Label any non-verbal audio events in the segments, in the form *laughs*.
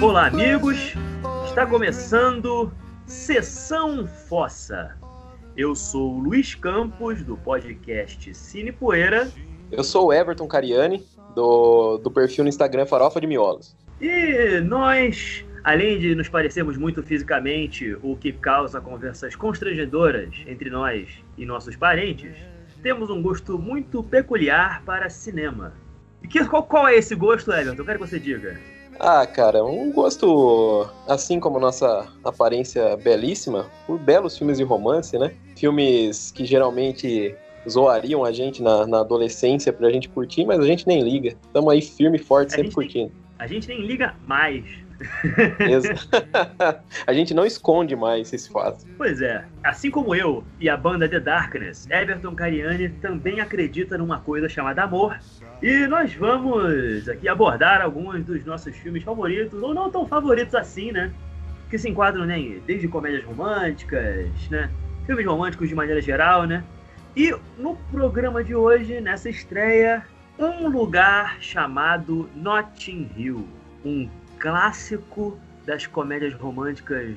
Olá, amigos. Está começando Sessão Fossa. Eu sou o Luiz Campos, do podcast Cine Poeira. Eu sou o Everton Cariani, do, do perfil no Instagram Farofa de Miolos. E nós, além de nos parecermos muito fisicamente, o que causa conversas constrangedoras entre nós e nossos parentes, temos um gosto muito peculiar para cinema. E que, qual, qual é esse gosto, Everton? Eu quero que você diga. Ah, cara, um gosto, assim como nossa aparência belíssima, por belos filmes de romance, né? Filmes que geralmente zoariam a gente na, na adolescência pra gente curtir, mas a gente nem liga. Tamo aí firme e forte, a sempre curtindo. Nem, a gente nem liga mais. *laughs* a gente não esconde mais esse fato. Pois é. Assim como eu e a banda The Darkness, Everton Cariani também acredita numa coisa chamada amor. E nós vamos aqui abordar alguns dos nossos filmes favoritos, ou não tão favoritos assim, né? Que se enquadram né, desde comédias românticas, né? Filmes românticos de maneira geral, né? E no programa de hoje, nessa estreia, um lugar chamado Notting Hill. Um clássico das comédias românticas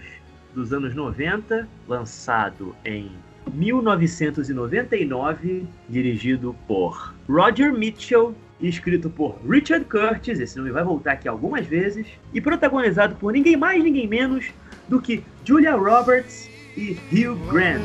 dos anos 90, lançado em 1999, dirigido por Roger Mitchell escrito por Richard Curtis, esse nome vai voltar aqui algumas vezes, e protagonizado por ninguém mais, ninguém menos do que Julia Roberts e Hugh Grant.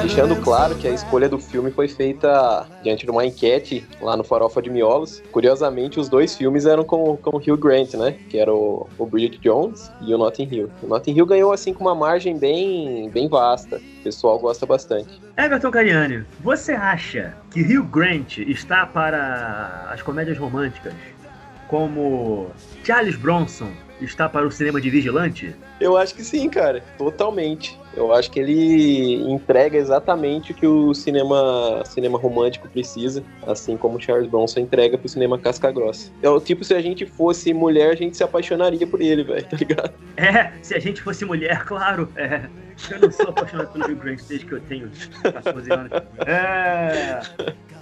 Deixando claro que a escolha do filme foi feita diante de uma enquete lá no Farofa de Miolos. Curiosamente, os dois filmes eram com, com o Hugh Grant, né? Que era o, o Bridget Jones e o Notting Hill. O Notting Hill ganhou assim com uma margem bem, bem vasta. O pessoal gosta bastante. Everton Cariani, você acha que Hugh Grant está para as comédias românticas como Charles Bronson está para o cinema de vigilante? Eu acho que sim, cara. Totalmente. Eu acho que ele entrega exatamente o que o cinema, cinema romântico precisa, assim como Charles Bronson entrega pro cinema casca grossa. É o tipo, se a gente fosse mulher, a gente se apaixonaria por ele, velho, tá ligado? É, se a gente fosse mulher, *laughs* claro. É. Eu não sou apaixonado pelo Hugh Grant desde que eu tenho 14 anos. É.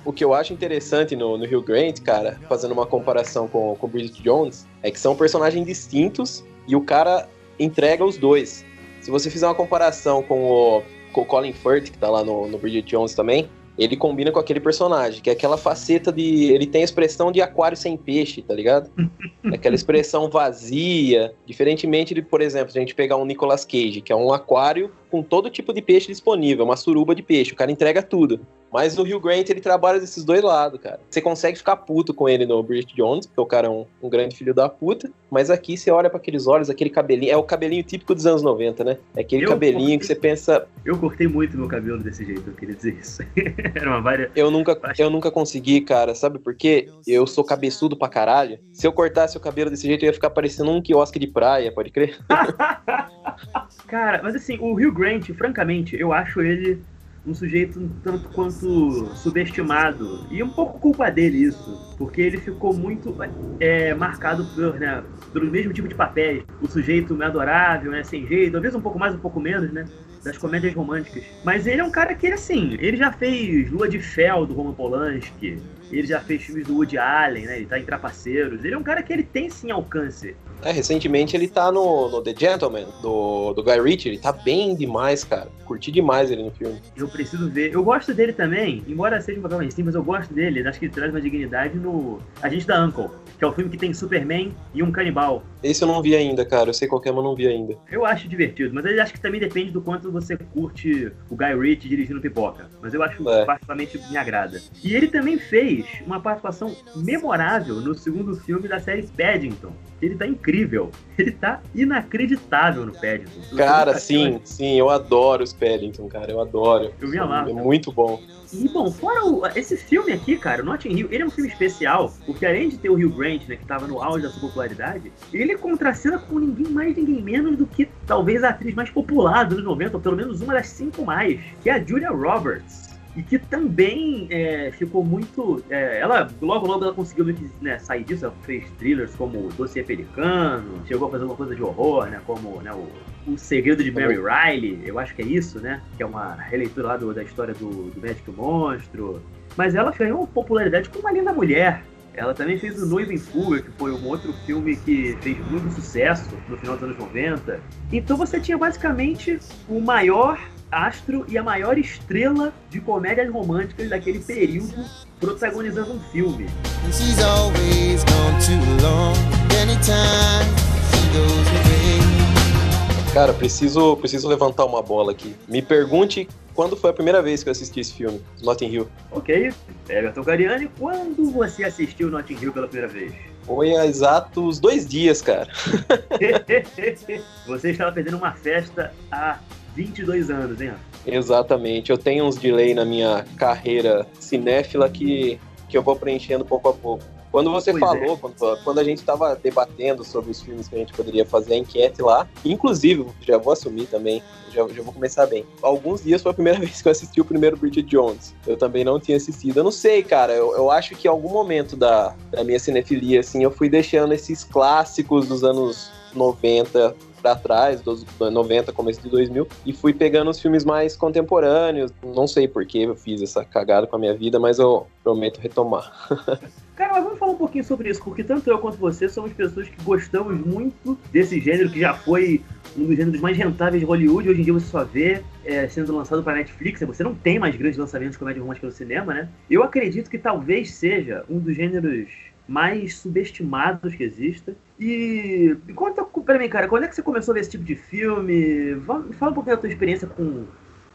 O que eu acho interessante no, no Hugh Grant, cara, fazendo uma comparação com o Bridget Jones, é que são personagens distintos e o cara entrega os dois. Se você fizer uma comparação com o, com o Colin Firth, que tá lá no, no Bridget Jones também, ele combina com aquele personagem, que é aquela faceta de. Ele tem a expressão de aquário sem peixe, tá ligado? *laughs* aquela expressão vazia. Diferentemente de, por exemplo, se a gente pegar um Nicolas Cage, que é um aquário com todo tipo de peixe disponível, uma suruba de peixe, o cara entrega tudo. Mas no Hugh Grant ele trabalha desses dois lados, cara. Você consegue ficar puto com ele no Bridget Jones, porque o cara é um, um grande filho da puta. Mas aqui você olha para aqueles olhos, aquele cabelinho. É o cabelinho típico dos anos 90, né? É aquele eu cabelinho cortei, que você pensa. Eu cortei muito meu cabelo desse jeito, eu queria dizer isso. *laughs* Era uma várias. Eu nunca, eu nunca consegui, cara. Sabe por quê? Eu sou cabeçudo pra caralho. Se eu cortasse o cabelo desse jeito, eu ia ficar parecendo um quiosque de praia, pode crer? *laughs* cara, mas assim, o Hugh Grant, francamente, eu acho ele um sujeito um tanto quanto subestimado. E um pouco culpa dele isso, porque ele ficou muito é, marcado por, né, pelo mesmo tipo de papéis. O sujeito adorável, né, sem jeito, talvez um pouco mais, um pouco menos, né? Das comédias românticas. Mas ele é um cara que, assim, ele já fez Lua de Fel do Roman Polanski, ele já fez filmes do Woody Allen, né? Ele tá em Trapaceiros. Ele é um cara que ele tem sim alcance. É, recentemente ele tá no, no The Gentleman, do, do Guy Ritchie. Ele tá bem demais, cara. Curti demais ele no filme. Eu preciso ver. Eu gosto dele também, embora seja um papel mais simples, eu gosto dele. Acho que ele traz uma dignidade no Agente da Uncle, que é o filme que tem Superman e um canibal. Esse eu não vi ainda, cara. Eu sei qual é, mas não vi ainda. Eu acho divertido, mas acho que também depende do quanto você curte o Guy Ritchie dirigindo pipoca. Mas eu acho é. particularmente me agrada. E ele também fez uma participação memorável no segundo filme da série Paddington. Ele tá incrível. Ele tá inacreditável no Paddington. Cara, sim, sim, eu adoro os Paddington, cara. Eu adoro. Eu me amarro. É muito bom. E, bom, fora o, esse filme aqui, cara, o Notting Hill, ele é um filme especial, porque além de ter o Hugh Grant, né, que tava no auge da sua popularidade, ele contracena com ninguém mais, ninguém menos do que talvez a atriz mais popular dos anos 90, ou pelo menos uma das cinco mais, que é a Julia Roberts e que também é, ficou muito. É, ela logo logo ela conseguiu né, sair disso, ela fez thrillers como Dossiê Pelicano, chegou a fazer uma coisa de horror, né? Como né, o O Segredo de Mary Riley, eu acho que é isso, né? Que é uma releitura lá do, da história do, do Médico Monstro. Mas ela ganhou popularidade como uma linda mulher. Ela também fez o Noivo em Fuga, que foi um outro filme que fez muito sucesso no final dos anos 90. Então você tinha basicamente o maior astro e a maior estrela de comédias românticas daquele período protagonizando um filme. Cara, preciso, preciso levantar uma bola aqui. Me pergunte quando foi a primeira vez que eu assisti esse filme, Notting Hill. Ok, Everton Cariani, quando você assistiu Notting Hill pela primeira vez? Foi há exatos dois dias, cara. *laughs* você estava perdendo uma festa há 22 anos, hein? Exatamente. Eu tenho uns delay na minha carreira cinéfila que, que eu vou preenchendo pouco a pouco. Quando você pois falou, é. quando, quando, a gente estava debatendo sobre os filmes que a gente poderia fazer a enquete lá, inclusive, já vou assumir também, já, já vou começar bem. Alguns dias foi a primeira *laughs* vez que eu assisti o primeiro Bridget Jones. Eu também não tinha assistido. Eu não sei, cara, eu, eu acho que em algum momento da, da minha cinefilia, assim, eu fui deixando esses clássicos dos anos 90 para trás, dos 90, começo de 2000, e fui pegando os filmes mais contemporâneos. Não sei por que eu fiz essa cagada com a minha vida, mas eu prometo retomar. *laughs* Cara, mas vamos falar um pouquinho sobre isso, porque tanto eu quanto você somos pessoas que gostamos muito desse gênero, que já foi um dos gêneros mais rentáveis de Hollywood. Hoje em dia você só vê é, sendo lançado para Netflix, você não tem mais grandes lançamentos de comédia romântica no cinema, né? Eu acredito que talvez seja um dos gêneros mais subestimados que exista. E conta pra mim, cara, quando é que você começou a ver esse tipo de filme? Fala um pouquinho da tua experiência com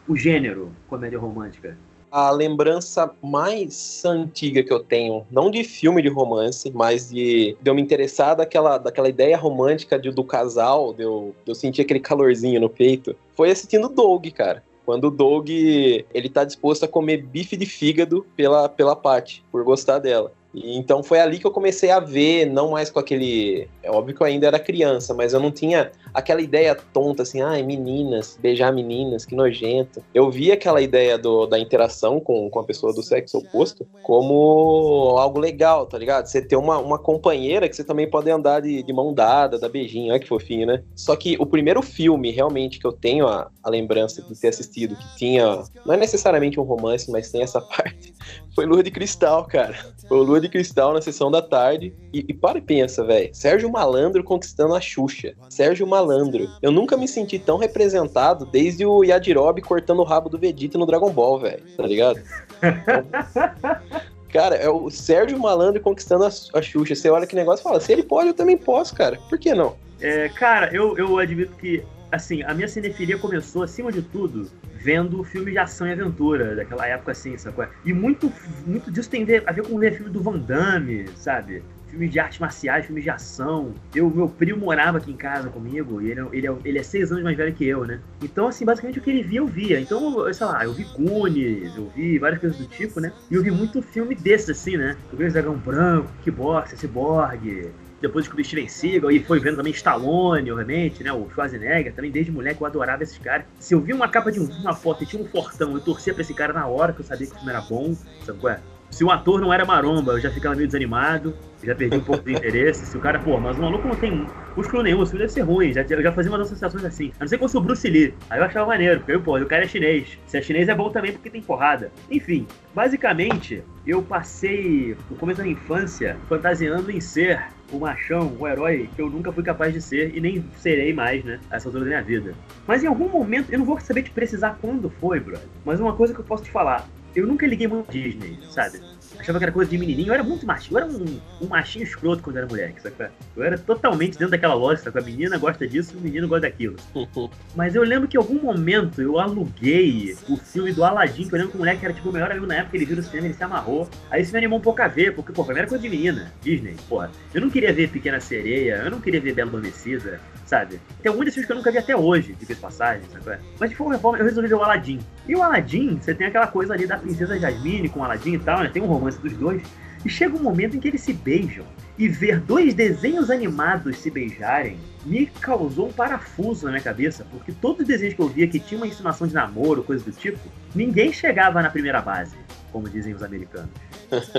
o gênero comédia romântica. A lembrança mais antiga que eu tenho, não de filme de romance, mas de, de eu me interessar daquela, daquela ideia romântica de, do casal, de eu, de eu sentir aquele calorzinho no peito, foi assistindo Doug, cara. Quando o Doug ele tá disposto a comer bife de fígado pela, pela Patty, por gostar dela. E, então foi ali que eu comecei a ver, não mais com aquele. É óbvio que eu ainda era criança, mas eu não tinha aquela ideia tonta assim, ai, meninas, beijar meninas, que nojento. Eu vi aquela ideia do, da interação com, com a pessoa do sexo oposto como algo legal, tá ligado? Você ter uma, uma companheira que você também pode andar de, de mão dada, dar beijinho, olha que fofinho, né? Só que o primeiro filme realmente que eu tenho a, a lembrança de ter assistido, que tinha, não é necessariamente um romance, mas tem essa *laughs* parte, foi Lua de Cristal, cara. Foi Lua de Cristal na sessão da tarde. E, e para e pensa, velho. Sérgio Malandro conquistando a Xuxa. Sérgio Malandro. Eu nunca me senti tão representado desde o Yajirobe cortando o rabo do Vegeta no Dragon Ball, velho. Tá ligado? *laughs* Cara, é o Sérgio Malandro conquistando a, a Xuxa. Você olha que negócio e fala, se ele pode, eu também posso, cara. Por que não? É, cara, eu, eu admito que, assim, a minha cinefilia começou, acima de tudo, vendo filmes de ação e aventura daquela época assim, sacou? E muito, muito disso tem a ver com ver filme do Van Damme, sabe? Filmes de artes marciais, filmes de ação. Eu, meu primo morava aqui em casa comigo, e ele, ele, é, ele é seis anos mais velho que eu, né? Então, assim, basicamente o que ele via, eu via. Então, eu, sei lá, eu vi Goonies, eu vi várias coisas do tipo, né? E eu vi muito filme desses, assim, né? O Dragão Branco, Kickboxer, Cyborg, depois descobri Steven Seagal e foi vendo também Stallone, obviamente, né? O Schwarzenegger, também desde moleque eu adorava esses caras. Se eu vi uma capa de um, uma foto e tinha um fortão, eu torcia pra esse cara na hora que eu sabia que o filme era bom, sabe qual é? Se o ator não era maromba, eu já ficava meio desanimado, já perdi um pouco de interesse. Se o cara, pô, mas o maluco não tem músculo nenhum, o filme deve ser ruim. Já, eu já fazia umas associações assim. A não ser que fosse o Bruce Lee. Aí eu achava maneiro, porque, pô, o cara é chinês. Se é chinês é bom também porque tem porrada. Enfim, basicamente, eu passei o começo da minha infância fantasiando em ser o machão, o herói que eu nunca fui capaz de ser e nem serei mais, né? A essa altura da minha vida. Mas em algum momento, eu não vou saber te precisar quando foi, brother. Mas uma coisa que eu posso te falar, eu nunca liguei muito a Disney, sabe? Achava que era coisa de menininho. Eu era muito machinho. Eu era um, um machinho escroto quando era moleque, sabe? Eu era totalmente dentro daquela lógica, sabe? A menina gosta disso, o menino gosta daquilo. *laughs* Mas eu lembro que em algum momento eu aluguei o filme do Aladdin, que eu lembro que o moleque era tipo o melhor amigo na época, ele viu no cinema, ele se amarrou. Aí isso me animou um pouco a ver, porque, pô, pra mim era coisa de menina, Disney, porra. Eu não queria ver Pequena Sereia, eu não queria ver Bela Adormecida, sabe? Tem alguns desses que eu nunca vi até hoje, de passagem, sabe? Mas de forma forma, eu resolvi ver o Aladdin. E o Aladdin, você tem aquela coisa ali da princesa Jasmine com o Aladdin e tal, né? Tem um romance dos dois. E chega um momento em que eles se beijam. E ver dois desenhos animados se beijarem me causou um parafuso na minha cabeça, porque todos os desenhos que eu via que tinha uma insinuação de namoro, coisa do tipo, ninguém chegava na primeira base, como dizem os americanos.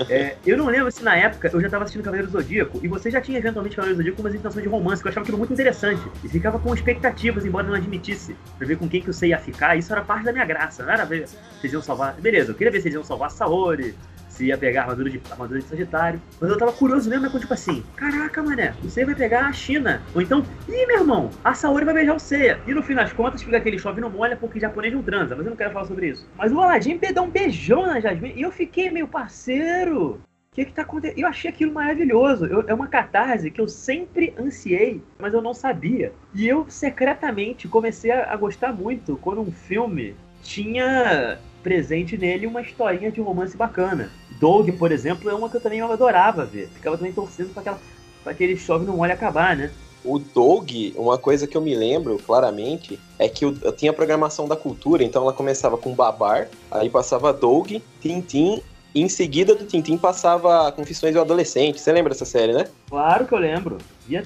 É, eu não lembro se na época eu já tava assistindo Cavaleiro do Zodíaco e você já tinha eventualmente Cavaleiro do Zodíaco com umas intenções de romance, que eu achava aquilo muito interessante. E ficava com expectativas, embora não admitisse, pra ver com quem que eu sei ia ficar. Isso era parte da minha graça, não era ver se eles iam salvar. Beleza, eu queria ver se eles iam salvar Saori, se ia pegar armadura de, armadura de Sagitário. Mas eu tava curioso mesmo, né? Tipo assim, caraca, mané, você vai pegar a China. Ou então, ih, meu irmão, a Saori vai beijar o Seiya. E no fim das contas, fica aquele chove não molha porque japonês não transa. Mas eu não quero falar sobre isso. Mas o Aladdin deu um beijão na Jasmine e eu fiquei meio parceiro. O que que tá acontecendo? Eu achei aquilo maravilhoso. Eu, é uma catarse que eu sempre ansiei, mas eu não sabia. E eu secretamente comecei a, a gostar muito quando um filme tinha presente nele uma historinha de romance bacana. Doug, por exemplo, é uma que eu também adorava ver. Ficava também torcendo para aquela para aquele chove não molha acabar, né? O Doug, uma coisa que eu me lembro claramente é que eu, eu tinha a programação da cultura, então ela começava com Babar, aí passava Doug, Tintim e em seguida do Tintim passava Confissões do Adolescente. Você lembra dessa série, né? Claro que eu lembro. Via.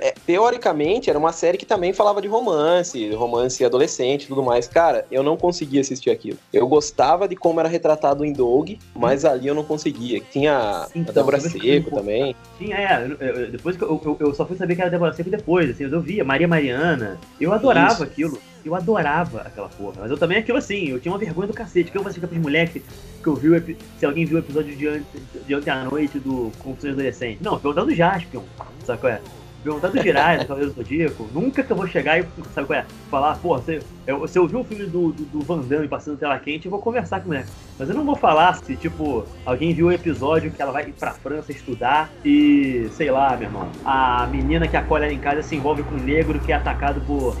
É, teoricamente, era uma série que também falava de romance, romance adolescente e tudo mais. Cara, eu não conseguia assistir aquilo. Eu gostava de como era retratado em Dog, mas ali eu não conseguia. Tinha então, a Débora Seco também. Tinha, é. Eu, depois que eu, eu, só fui saber que era Débora Seco depois, assim, eu via Maria Mariana. Eu adorava Isso. aquilo. Eu adorava aquela porra. Mas eu também, aquilo assim, eu tinha uma vergonha do cacete. Que eu fazia com os moleques que eu vi, se alguém viu o episódio de ontem, de ontem à noite do Confusões Adolescentes. Não, perguntando do Jaspion, sabe qual é? Perguntando do Jirai, do Cavaleiro Zodíaco. Nunca que eu vou chegar e, sabe qual é? Falar, pô, você, eu, você ouviu o filme do, do, do Van Damme passando tela quente, eu vou conversar com ele. Mas eu não vou falar se, tipo, alguém viu o episódio que ela vai pra França estudar e, sei lá, meu irmão, a menina que acolhe ela em casa se envolve com um negro que é atacado por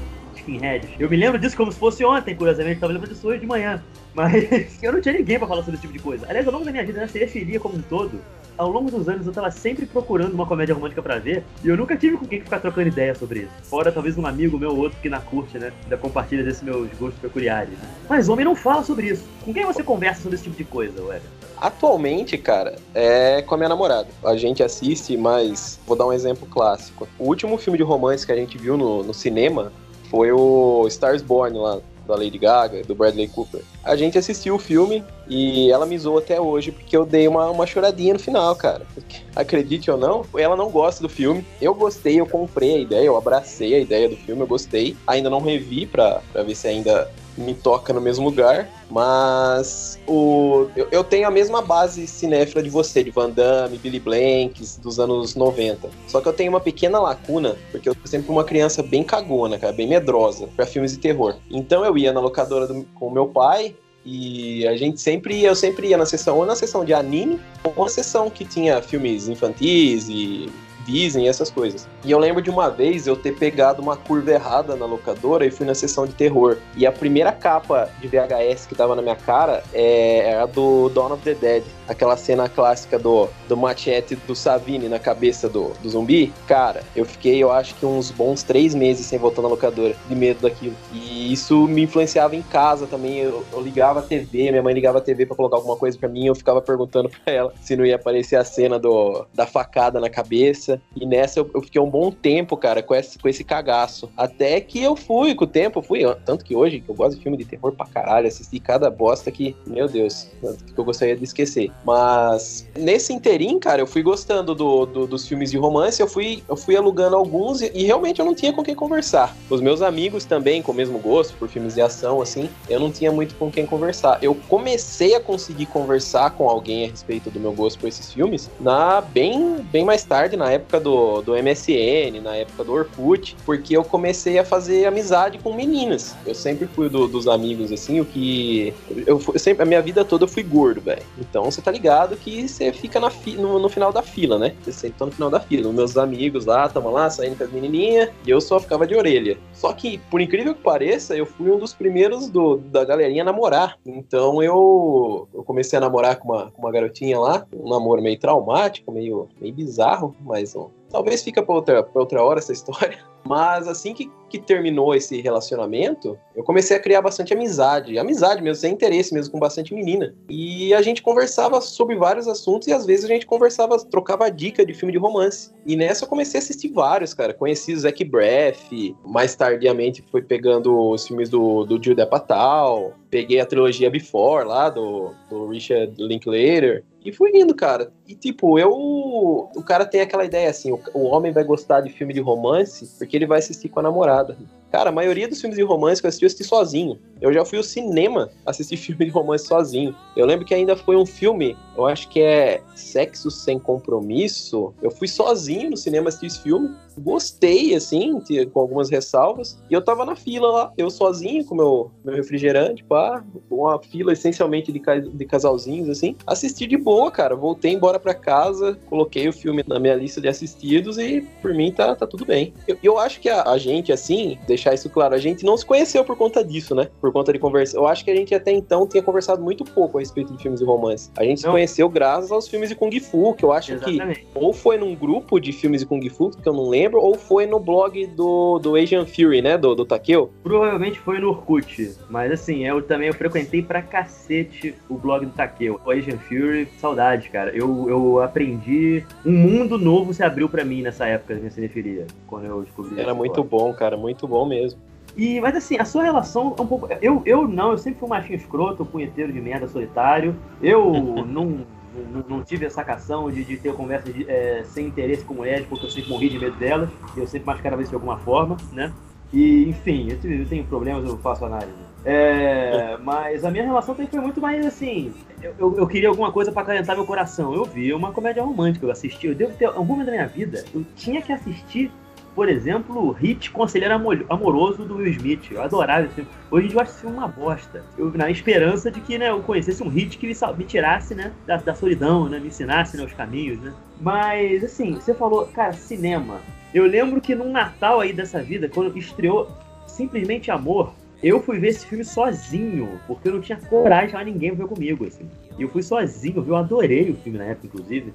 Eu me lembro disso como se fosse ontem, curiosamente, tava lembrando disso hoje de manhã. Mas *laughs* eu não tinha ninguém pra falar sobre esse tipo de coisa. Aliás, ao longo da minha vida, na serifilia como um todo, ao longo dos anos eu tava sempre procurando uma comédia romântica pra ver, e eu nunca tive com quem ficar trocando ideia sobre isso. Fora talvez um amigo meu ou outro que na curte, né? Ainda compartilha desses meus gostos peculiares. Né? Mas homem não fala sobre isso. Com quem você conversa sobre esse tipo de coisa, Weber? Atualmente, cara, é com a minha namorada. A gente assiste, mas vou dar um exemplo clássico. O último filme de romance que a gente viu no, no cinema foi o Stars Born lá, da Lady Gaga, do Bradley Cooper. A gente assistiu o filme e ela me zoou até hoje porque eu dei uma, uma choradinha no final, cara. Acredite ou não, ela não gosta do filme. Eu gostei, eu comprei a ideia, eu abracei a ideia do filme, eu gostei. Ainda não revi pra, pra ver se ainda me toca no mesmo lugar, mas o, eu, eu, tenho a mesma base cinéfila de você, de Van Damme, Billy Blanks, dos anos 90. Só que eu tenho uma pequena lacuna, porque eu sou sempre uma criança bem cagona, cara, bem medrosa para filmes de terror. Então eu ia na locadora do, com meu pai, e a gente sempre eu sempre ia na sessão, ou na sessão de anime, ou na sessão que tinha filmes infantis e Disney, essas coisas. E eu lembro de uma vez eu ter pegado uma curva errada na locadora e fui na sessão de terror. E a primeira capa de VHS que tava na minha cara é, era do Dawn of the Dead. Aquela cena clássica do, do machete do Savini na cabeça do, do zumbi. Cara, eu fiquei, eu acho que uns bons três meses sem voltar na locadora, de medo daquilo. E isso me influenciava em casa também. Eu, eu ligava a TV, minha mãe ligava a TV para colocar alguma coisa para mim. Eu ficava perguntando pra ela se não ia aparecer a cena do, da facada na cabeça. E nessa eu, eu, fiquei um bom tempo, cara, com esse, com esse cagaço. Até que eu fui, com o tempo, fui. Tanto que hoje, que eu gosto de filme de terror pra caralho, assisti cada bosta que, meu Deus, que eu gostaria de esquecer. Mas nesse interim, cara, eu fui gostando do, do, dos filmes de romance, eu fui, eu fui alugando alguns e, e, realmente eu não tinha com quem conversar. Os meus amigos também, com o mesmo gosto por filmes de ação, assim, eu não tinha muito com quem conversar. Eu comecei a conseguir conversar com alguém a respeito do meu gosto por esses filmes na bem, bem mais tarde, na época época do, do MSN, na época do Orkut, porque eu comecei a fazer amizade com meninas. Eu sempre fui do, dos amigos, assim, o que. Eu, eu, sempre, a minha vida toda eu fui gordo, velho. Então você tá ligado que você fica na fi, no, no, final da fila, né? Você sempre tá no final da fila. Os meus amigos lá, tamo lá, saindo com as menininhas, e eu só ficava de orelha. Só que, por incrível que pareça, eu fui um dos primeiros do, da galerinha a namorar. Então eu, eu comecei a namorar com uma, com uma garotinha lá, um namoro meio traumático, meio, meio bizarro, mas So. Talvez fica para outra, pra outra hora essa *laughs* história. Mas assim que, que terminou esse relacionamento, eu comecei a criar bastante amizade. Amizade mesmo, sem interesse mesmo, com bastante menina. E a gente conversava sobre vários assuntos e às vezes a gente conversava, trocava dica de filme de romance. E nessa eu comecei a assistir vários, cara. Conheci o Zac Braff, mais tardiamente fui pegando os filmes do, do Jude Apatow, peguei a trilogia Before lá, do, do Richard Linklater. E fui indo, cara. E tipo, eu. O cara tem aquela ideia assim: o, homem vai gostar de filme de romance porque ele vai assistir com a namorada. Cara, a maioria dos filmes de romance que eu assisti, eu assisti sozinho. Eu já fui ao cinema assistir *laughs* filme de romance sozinho. Eu lembro que ainda foi um filme, eu acho que é Sexo Sem Compromisso. Eu fui sozinho no cinema assistir esse filme. Gostei, assim, com algumas ressalvas. E eu tava na fila lá, eu sozinho com meu, meu refrigerante, pá. Uma fila essencialmente de, de casalzinhos, assim. Assisti de boa, cara. Voltei embora pra casa, coloquei o filme na minha lista de assistidos e por mim tá, tá tudo bem. Eu, eu acho que a, a gente, assim, deixar isso claro, a gente não se conheceu por conta disso, né? Por conta de conversa. Eu acho que a gente até então tinha conversado muito pouco a respeito de filmes de romance. A gente não. se conheceu graças aos filmes de Kung Fu, que eu acho Exatamente. que ou foi num grupo de filmes de Kung Fu, que eu não lembro, ou foi no blog do, do Asian Fury, né? Do, do Takeo. Provavelmente foi no Orkut. Mas assim, eu também eu frequentei pra cacete o blog do Takeo. O Asian Fury, saudade, cara. Eu, eu aprendi. Um mundo novo se abriu para mim nessa época da minha cinefilia. Quando eu descobri Era muito blog. bom, cara. Muito bom mesmo. E, mas assim, a sua relação é um pouco. Eu, eu não, eu sempre fui um machinho escroto, punheteiro de merda, solitário. Eu *laughs* não, não, não, tive essa cação de, de ter conversa de, é, sem interesse com mulheres, porque eu sempre morri de medo delas. Eu sempre mascarava isso de alguma forma, né? E, enfim, eu, eu tenho problemas, eu faço análise. É, mas a minha relação também foi muito mais assim. Eu, eu, queria alguma coisa para acalentar meu coração. Eu vi uma comédia romântica, eu assisti. Eu devo ter algum momento da minha vida, eu tinha que assistir por exemplo, Hit Conselheiro Amoroso do Will Smith. Eu adorava esse filme. Hoje em dia eu acho esse filme uma bosta. Eu, na esperança de que né, eu conhecesse um hit que me, me tirasse né, da, da, solidão, né, me ensinasse né, os caminhos. Né. Mas, assim, você falou, cara, cinema. Eu lembro que num Natal aí dessa vida, quando estreou Simplesmente Amor, eu fui ver esse filme sozinho, porque eu não tinha coragem de ninguém ver comigo, assim. E eu fui sozinho, eu adorei o filme na época, inclusive.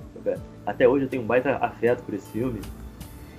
Até hoje eu tenho um baita afeto por esse filme.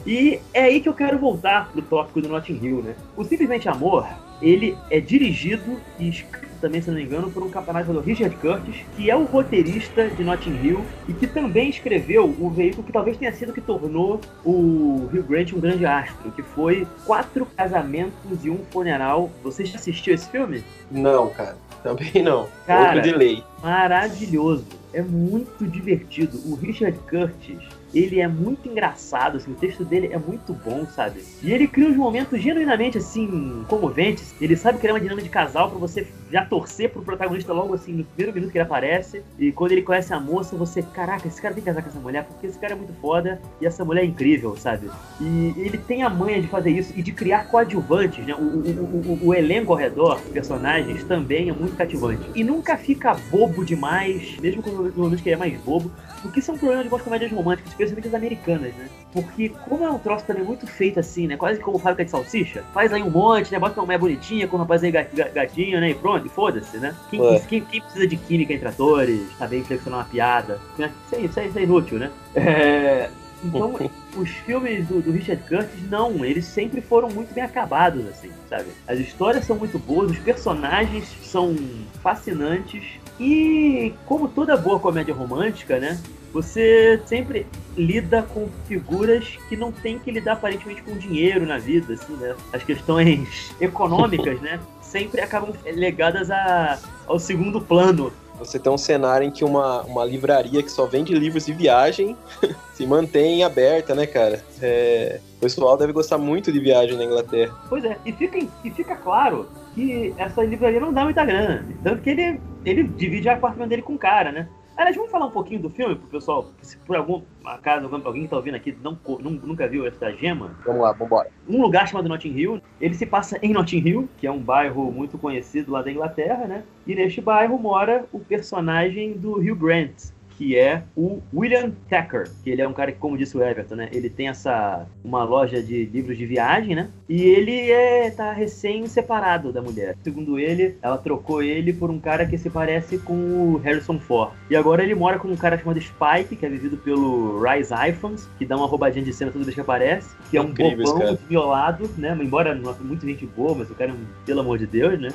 E é aí que eu quero voltar pro tópico do Notting Hill, né? O Simplesmente Amor, ele é dirigido e escrito também, se não me engano, por um campeonato chamado Richard Curtis, que é o roteirista de Notting Hill e que também escreveu o veículo que talvez tenha sido o que tornou o Hugh Grant um grande astro, que foi Quatro Casamentos e um Funeral. Você já assistiu esse filme? Não, cara. Também não. Cara, Outro delay. Maravilhoso. É muito divertido. O Richard Curtis ele é muito engraçado, assim, o texto dele é muito bom, sabe? E ele cria uns momentos genuinamente, assim, comoventes. Ele sabe criar uma dinâmica de casal para você já torcer pro protagonista logo, assim, no primeiro minuto que ele aparece. E quando ele conhece a moça, você, caraca, esse cara tem que casar com essa mulher, porque esse cara é muito foda e essa mulher é incrível, sabe? E ele tem a manha de fazer isso e de criar coadjuvantes, né? O, o, o, o elenco ao redor, personagens, também é muito cativante. E nunca fica bobo demais, mesmo quando no momento que ele é mais bobo, porque isso é um problema de algumas comédias românticas, especialmente as americanas, né? Porque como é um troço também muito feito assim, né? Quase como fábrica de salsicha, faz aí um monte, né? Bota uma mulher bonitinha com um rapaz aí gatinho, né? E pronto, foda-se, né? Quem, quem, quem, precisa de química entre atores, saber flexionar uma piada? Né? Isso, é, isso, é, isso é inútil, né? É... Então, *laughs* os filmes do, do, Richard Curtis, não, eles sempre foram muito bem acabados, assim, sabe? As histórias são muito boas, os personagens são fascinantes, e como toda boa comédia romântica, né? Você sempre lida com figuras que não tem que lidar aparentemente com dinheiro na vida, assim, né? As questões *laughs* econômicas, né? Sempre acabam legadas a, ao segundo plano. Você tem um cenário em que uma, uma livraria que só vende livros de viagem *laughs* se mantém aberta, né, cara? É, o pessoal deve gostar muito de viagem na Inglaterra. Pois é, e fica, e fica claro que essa livraria não dá muita grana. Tanto que ele, ele divide a apartamento dele com o cara, né? Aliás, vamos falar um pouquinho do filme pro pessoal, se por algum acaso alguém que tá ouvindo aqui não, nunca viu essa gema. Vamos lá, vambora. Um lugar chamado Notting Hill, ele se passa em Notting Hill, que é um bairro muito conhecido lá da Inglaterra, né? E neste bairro mora o personagem do Hugh Grant, que é o William Tacker, que ele é um cara que, como disse o Everton, né? Ele tem essa uma loja de livros de viagem, né? E ele é tá recém separado da mulher. Segundo ele, ela trocou ele por um cara que se parece com o Harrison Ford. E agora ele mora com um cara chamado Spike, que é vivido pelo Rise Iphans, que dá uma roubadinha de cena toda vez que aparece, que é um Incrível bobão violado, né? Embora não muito gente boa, mas o cara é um, pelo amor de Deus, né?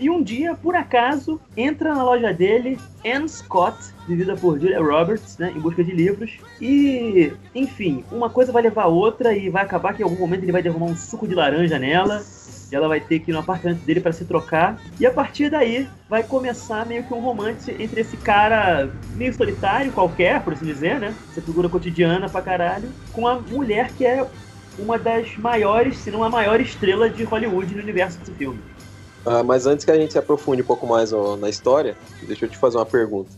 E um dia, por acaso, entra na loja dele Anne Scott, vivida por Julia Roberts, né, em busca de livros. E, enfim, uma coisa vai levar a outra e vai acabar que em algum momento ele vai derramar um suco de laranja nela. E ela vai ter que ir no apartamento dele para se trocar. E a partir daí vai começar meio que um romance entre esse cara meio solitário, qualquer, por assim dizer, né? Essa figura cotidiana pra caralho, com a mulher que é uma das maiores, se não a maior estrela de Hollywood no universo desse filme. Ah, mas antes que a gente se aprofunde um pouco mais ó, na história, deixa eu te fazer uma pergunta.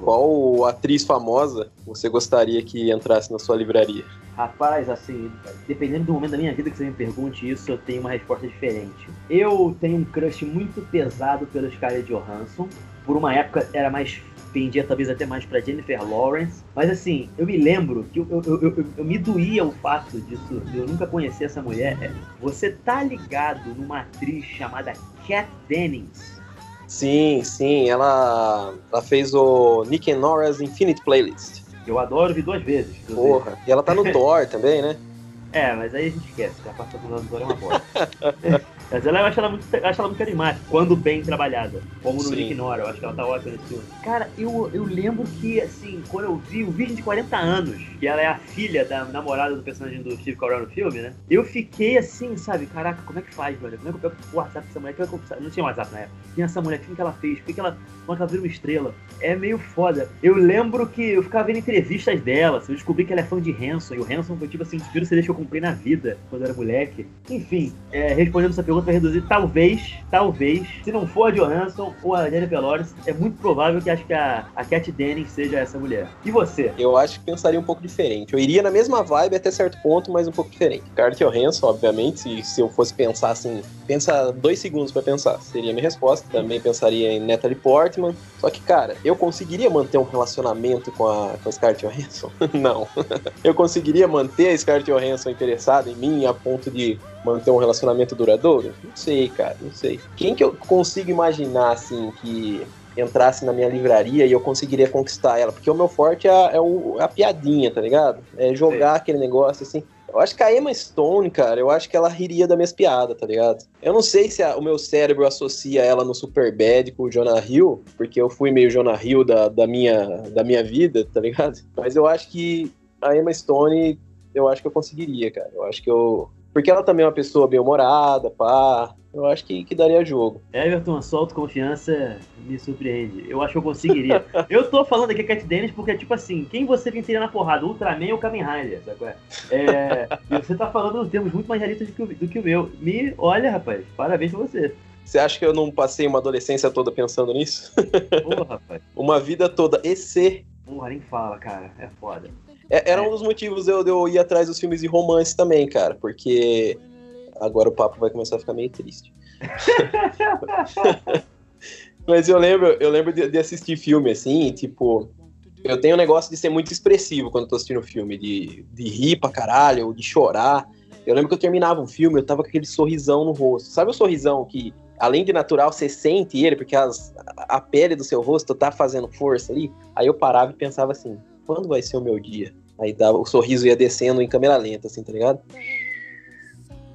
Qual atriz famosa você gostaria que entrasse na sua livraria? Rapaz, assim, dependendo do momento da minha vida que você me pergunte isso, eu tenho uma resposta diferente. Eu tenho um crush muito pesado pela Scarlett Johansson. Por uma época era mais pendia talvez até mais pra Jennifer Lawrence. Mas assim, eu me lembro que eu, eu, eu, eu- me doía o fato disso, eu nunca conhecer essa mulher. Você tá ligado numa atriz chamada Kat Dennings? Sim, sim, ela, ela fez o Nick and Nora's Infinite Playlist. Eu adoro, vi duas vezes. Porra. E ela tá no *laughs* Thor também, né? É, mas aí a gente esquece, que a participação da Dora é uma bosta. *laughs* mas ela, eu acho ela, muito, eu acho ela muito carismática, quando bem trabalhada. Como no Sim. Nick Nora, eu acho que ela tá ótima nesse filme. Cara, eu, eu lembro que, assim, quando eu vi o Virgem de 40 anos, que ela é a filha da namorada do personagem do Steve Carell no filme, né? Eu fiquei assim, sabe? Caraca, como é que faz, velho? Como é que eu pego o WhatsApp dessa mulher? É que eu- Não tinha WhatsApp na época. Tinha essa mulher, o que que ela fez? Por que que ela, como é que ela vira uma estrela? É meio foda. Eu lembro que eu ficava vendo entrevistas dela, assim, eu descobri que ela é fã de Hanson, e o Hanson foi tipo assim, um dos primeiros CDs que eu comprei na vida, quando eu era moleque. Enfim, é, respondendo essa pergunta, vai reduzir, talvez, talvez, se não for a Johansson ou a Jennifer Lawrence, é muito provável que acho que a, a Kat Dennings seja essa mulher. E você? Eu acho que pensaria um pouco diferente. Eu iria na mesma vibe até certo ponto, mas um pouco diferente. Scarlett Johansson, obviamente, se, se eu fosse pensar assim, pensa dois segundos pra pensar, seria a minha resposta. Também pensaria em Natalie Portman. Só que, cara, eu conseguiria manter um relacionamento com a, com a Scarlett Johansson? *laughs* Não. *laughs* eu conseguiria manter a Scarlett Johansson interessada em mim a ponto de manter um relacionamento duradouro? Não sei, cara, não sei. Quem que eu consigo imaginar, assim, que entrasse na minha livraria e eu conseguiria conquistar ela? Porque o meu forte é a, é o- a piadinha, tá ligado? É jogar aquele negócio, assim. Eu acho que a Emma Stone, cara, eu acho que ela riria das minhas piadas, tá ligado? Eu não sei se a- o meu cérebro associa ela no Superbad com o Jonah Hill, porque eu fui meio Jonah Hill da, da, minha, da minha vida, tá ligado? Mas eu acho que a Emma Stone, eu acho que eu conseguiria, cara. Eu acho que eu. Porque ela também é uma pessoa bem humorada, pá. Eu acho que, que daria jogo. Everton, a sua autoconfiança me surpreende. Eu acho que eu conseguiria. *laughs* eu tô falando aqui Cat Dennis porque é tipo assim, quem você venceria na porrada? Ultraman ou Kamen Rider, sabe qual é? É, *laughs* e você tá falando em termos muito mais realistas do que, o, do que o meu. Me, olha, rapaz, parabéns pra você. Você acha que eu não passei uma adolescência toda pensando nisso? Porra, rapaz. *laughs* uma vida toda. E se Porra, nem fala, cara. É foda. É- Era um dos motivos de eu, de eu ir atrás dos filmes de romance também, cara, porque agora o papo vai começar a ficar meio triste. *laughs* Mas eu lembro, eu lembro de, de assistir filme assim, tipo, eu tenho um negócio de ser muito expressivo quando eu tô assistindo filme, de, de rir pra caralho, de chorar. Eu lembro que eu terminava um filme, eu tava com aquele sorrisão no rosto. Sabe o sorrisão que, além de natural, você sente ele, porque as- a pele do seu rosto tá fazendo força ali? Aí eu parava e pensava assim, quando vai ser o meu dia? Aí dava, o sorriso ia descendo em câmera lenta, assim, tá ligado?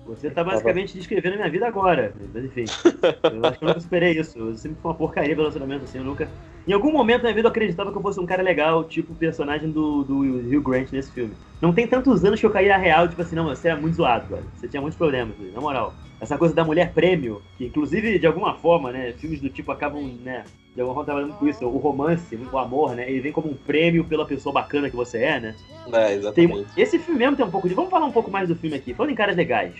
Você tá basicamente descrevendo a minha vida agora. Mas enfim. Eu acho que eu nunca superei isso. Eu sempre fui uma porcaria pelo relacionamento, assim. Eu nunca. Em algum momento da minha vida eu acreditava que eu fosse um cara legal, tipo o personagem do, do Hugh Grant nesse filme. Não tem tantos anos que eu caí na real, tipo assim, não, você era muito zoado, cara. Você tinha muitos problemas, na moral. Essa coisa da mulher prêmio, que inclusive, de alguma forma, né, filmes do tipo acabam, né, de alguma forma trabalhando com isso. O romance, o amor, né, ele vem como um prêmio pela pessoa bacana que você é, né? É, Tem- exatamente. esse filme mesmo tem um pouco de. Vamos falar um pouco mais do filme aqui. Falando em caras legais.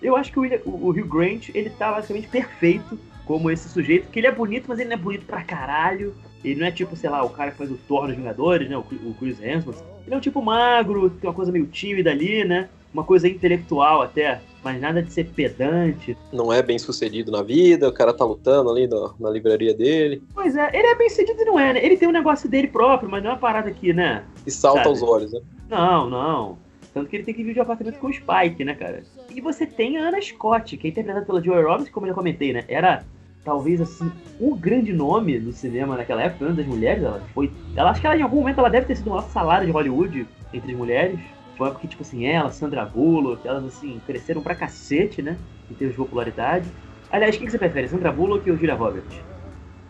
Eu acho que o, William- o, Hugh Grant, ele tá basicamente perfeito como esse sujeito, que ele é bonito, mas ele não é bonito pra caralho. Ele não é tipo, sei lá, o cara que faz o Thor nos Vingadores, né? O, Chris- o Chris Hemsworth. Ele é um tipo magro, tem uma coisa meio tímida ali, né? Uma coisa intelectual até. Mas nada de ser pedante. Não é bem sucedido na vida, o cara tá lutando ali na, na livraria dele. Pois é, ele é bem sucedido e não é, né? Ele tem um negócio dele próprio, mas não é uma parada aqui, né? E salta Sabe? aos olhos, né? Não, não. Tanto que ele tem que dividir o apartamento com o Spike, né, cara? E você tem a Anna Scott, que é interpretada pela Joy Robbins, como eu já comentei, né? Era talvez assim o grande nome do cinema naquela época, uma das mulheres. Ela foi. Ela acho que ela em algum momento ela deve ter sido o maior salário de Hollywood entre as mulheres. Foi uma época que, tipo assim, ela, Sandra Bullock, elas assim, cresceram pra cacete, né? Em termos de popularidade. Aliás, quem que você prefere, Sandra Bullock ou Julia Roberts?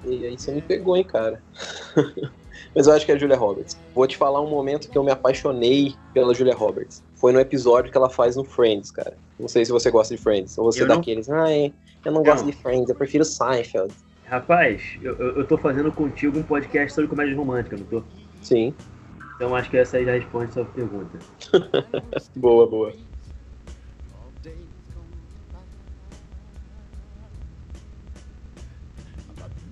E aí você me pegou, hein, cara. *laughs* Mas eu acho que é a Julia Roberts. Vou te falar um momento que eu me apaixonei pela Julia Roberts. Foi no episódio que ela faz no Friends, cara. Não sei se você gosta de Friends. Ou você é daqueles, ai, eu não gosto Não. de Friends, eu prefiro Seinfeld. Rapaz, eu, eu, eu tô fazendo contigo um podcast sobre comédia romântica, não tô? Sim, Então acho que essa aí já responde a sua pergunta. *laughs* boa, boa.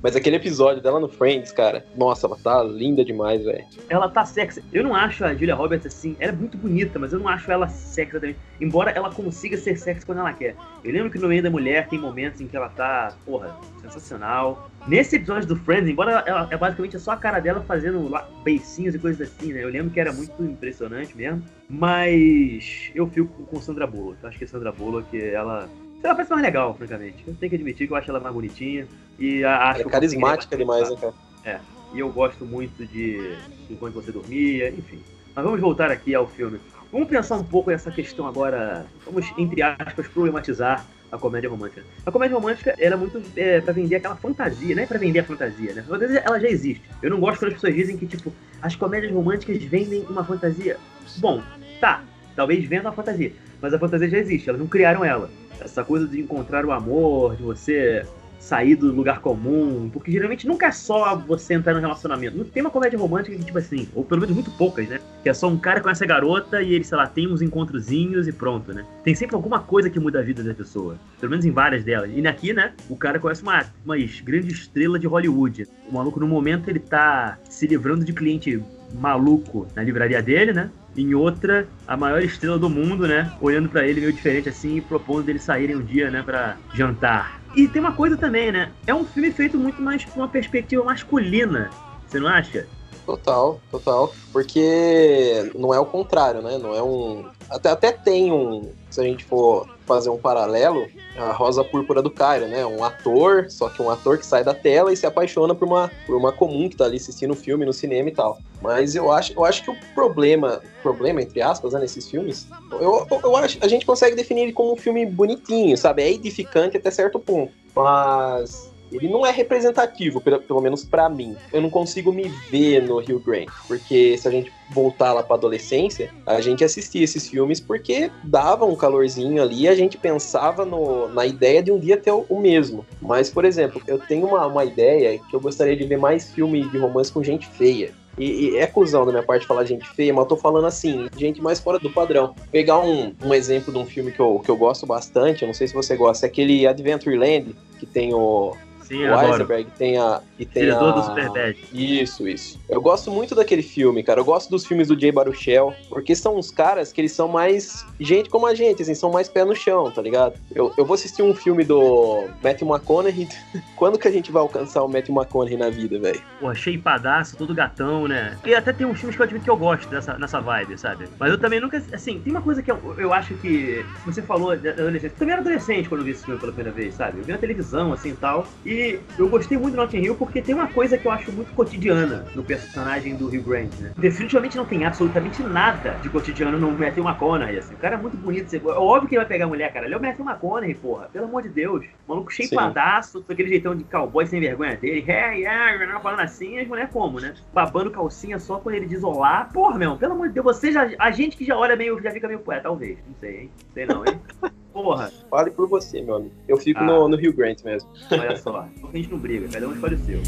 Mas aquele episódio dela no Friends, cara, nossa, ela tá linda demais, velho. Ela tá sexy. Eu não acho a Julia Roberts assim, ela é muito bonita, mas eu não acho ela sexy também. Embora ela consiga ser sexy quando ela quer. Eu lembro que no meio da mulher tem momentos em que ela tá, porra, sensacional. Nesse episódio do Friends, embora ela, é basicamente só a cara dela fazendo lá, beicinhos e coisas assim, né? Eu lembro que era muito impressionante mesmo. Mas eu fico com Sandra Bullock. Acho que a Sandra Bullock, ela. Ela parece mais legal, francamente. Eu tenho que admitir que eu acho ela mais bonitinha. E a- acho É carismática demais, né, cara? e eu gosto muito de Enquanto Você Dormia, enfim. Mas vamos voltar aqui ao filme. Vamos pensar um pouco nessa questão agora. Vamos, entre aspas, problematizar a comédia romântica. A comédia romântica era muito é, para vender aquela fantasia, não é pra vender a fantasia, né? A fantasia ela já existe. Eu não gosto quando as pessoas dizem que, tipo, as comédias românticas vendem uma fantasia. Bom, tá, talvez vendam a fantasia, mas a fantasia já existe, elas não criaram ela. Essa coisa de encontrar o amor, de você sair do lugar comum, porque geralmente nunca é só você entrar no relacionamento. Não tem uma comédia romântica que, tipo assim, ou pelo menos muito poucas, né? Que é só um cara com essa garota e ele, sei lá, tem uns encontrozinhos e pronto, né? Tem sempre alguma coisa que muda a vida da pessoa. Pelo menos em várias delas. E aqui, né, o cara conhece uma, uma grande estrela de Hollywood. O maluco, no momento, ele tá se livrando de cliente maluco na livraria dele, né? Em outra, a maior estrela do mundo, né? Olhando pra ele meio diferente assim e propondo deles saírem um dia, né, pra jantar. E tem uma coisa também, né? É um filme feito muito mais com uma perspectiva masculina. Você não acha? Total, total. Porque não é o contrário, né? Não é um. Até, até tem um. Se a gente for fazer um paralelo, a Rosa Púrpura do Cairo, né? Um ator, só que um ator que sai da tela e se apaixona por uma, por uma comum que tá ali assistindo o filme no cinema e tal. Mas eu acho, eu acho que o problema, problema, entre aspas, né, nesses filmes, eu, eu, eu acho a gente consegue definir ele como um filme bonitinho, sabe? É edificante até certo ponto. Mas ele não é representativo, pelo, pelo menos pra mim. Eu não consigo me ver no Rio Grande, porque se a gente voltar lá pra adolescência, a gente assistia esses filmes porque dava um calorzinho ali a gente pensava no, na ideia de um dia ter o, o mesmo. Mas, por exemplo, eu tenho uma, uma ideia que eu gostaria de ver mais filme de romance com gente feia. E, e é cuzão da minha parte falar gente feia, mas eu tô falando assim, gente mais fora do padrão. Pegar um, um exemplo de um filme que eu, que eu gosto bastante, eu não sei se você gosta, é aquele Adventureland, que tem o, Sim, o eu adoro. Eisenberg, tem a. E tem Diretor a... do Superbad. Isso, isso. Eu gosto muito daquele filme, cara. Eu gosto dos filmes do Jay Baruchel, porque são uns caras que eles são mais gente como a gente, assim, são mais pé no chão, tá ligado? Eu, eu vou assistir um filme do Matthew McConaughey. *laughs* Quando que a gente vai alcançar o Matthew McConaughey na vida, velho? Pô, cheipadaço, todo gatão, né? E até tem uns filmes que eu admito que eu gosto dessa, nessa vibe, sabe? Mas eu também nunca. Assim, tem uma coisa que eu, eu acho que. Você falou da adolescência. Eu também era adolescente quando eu vi esse filme pela primeira vez, sabe? Eu vi na televisão, assim e tal. E eu gostei muito do Notting Hill porque tem uma coisa que eu acho muito cotidiana no personagem do Hugh Grant, né? Definitivamente não tem absolutamente nada de cotidiano no Matthew McConaughey, assim. O cara é muito bonito. É óbvio que ele vai pegar a mulher, cara. Ele é o Matthew McConaughey, porra. Pelo amor de Deus. Maluco cheipadaço, com aquele jeitão de cowboy sem vergonha dele. É, é, falando assim, as mulheres como, né? Babando calcinha só quando ele diz olá. Porra, meu, pelo amor de Deus, você já. A gente que já olha meio. já fica meio. É, talvez. Não sei, hein? Sei não, hein? *laughs* Porra, Fale por você, meu amigo. Eu fico Ah. no, no Rio Grant mesmo. *laughs* olha só. A gente não briga, cada um escolhe o seu.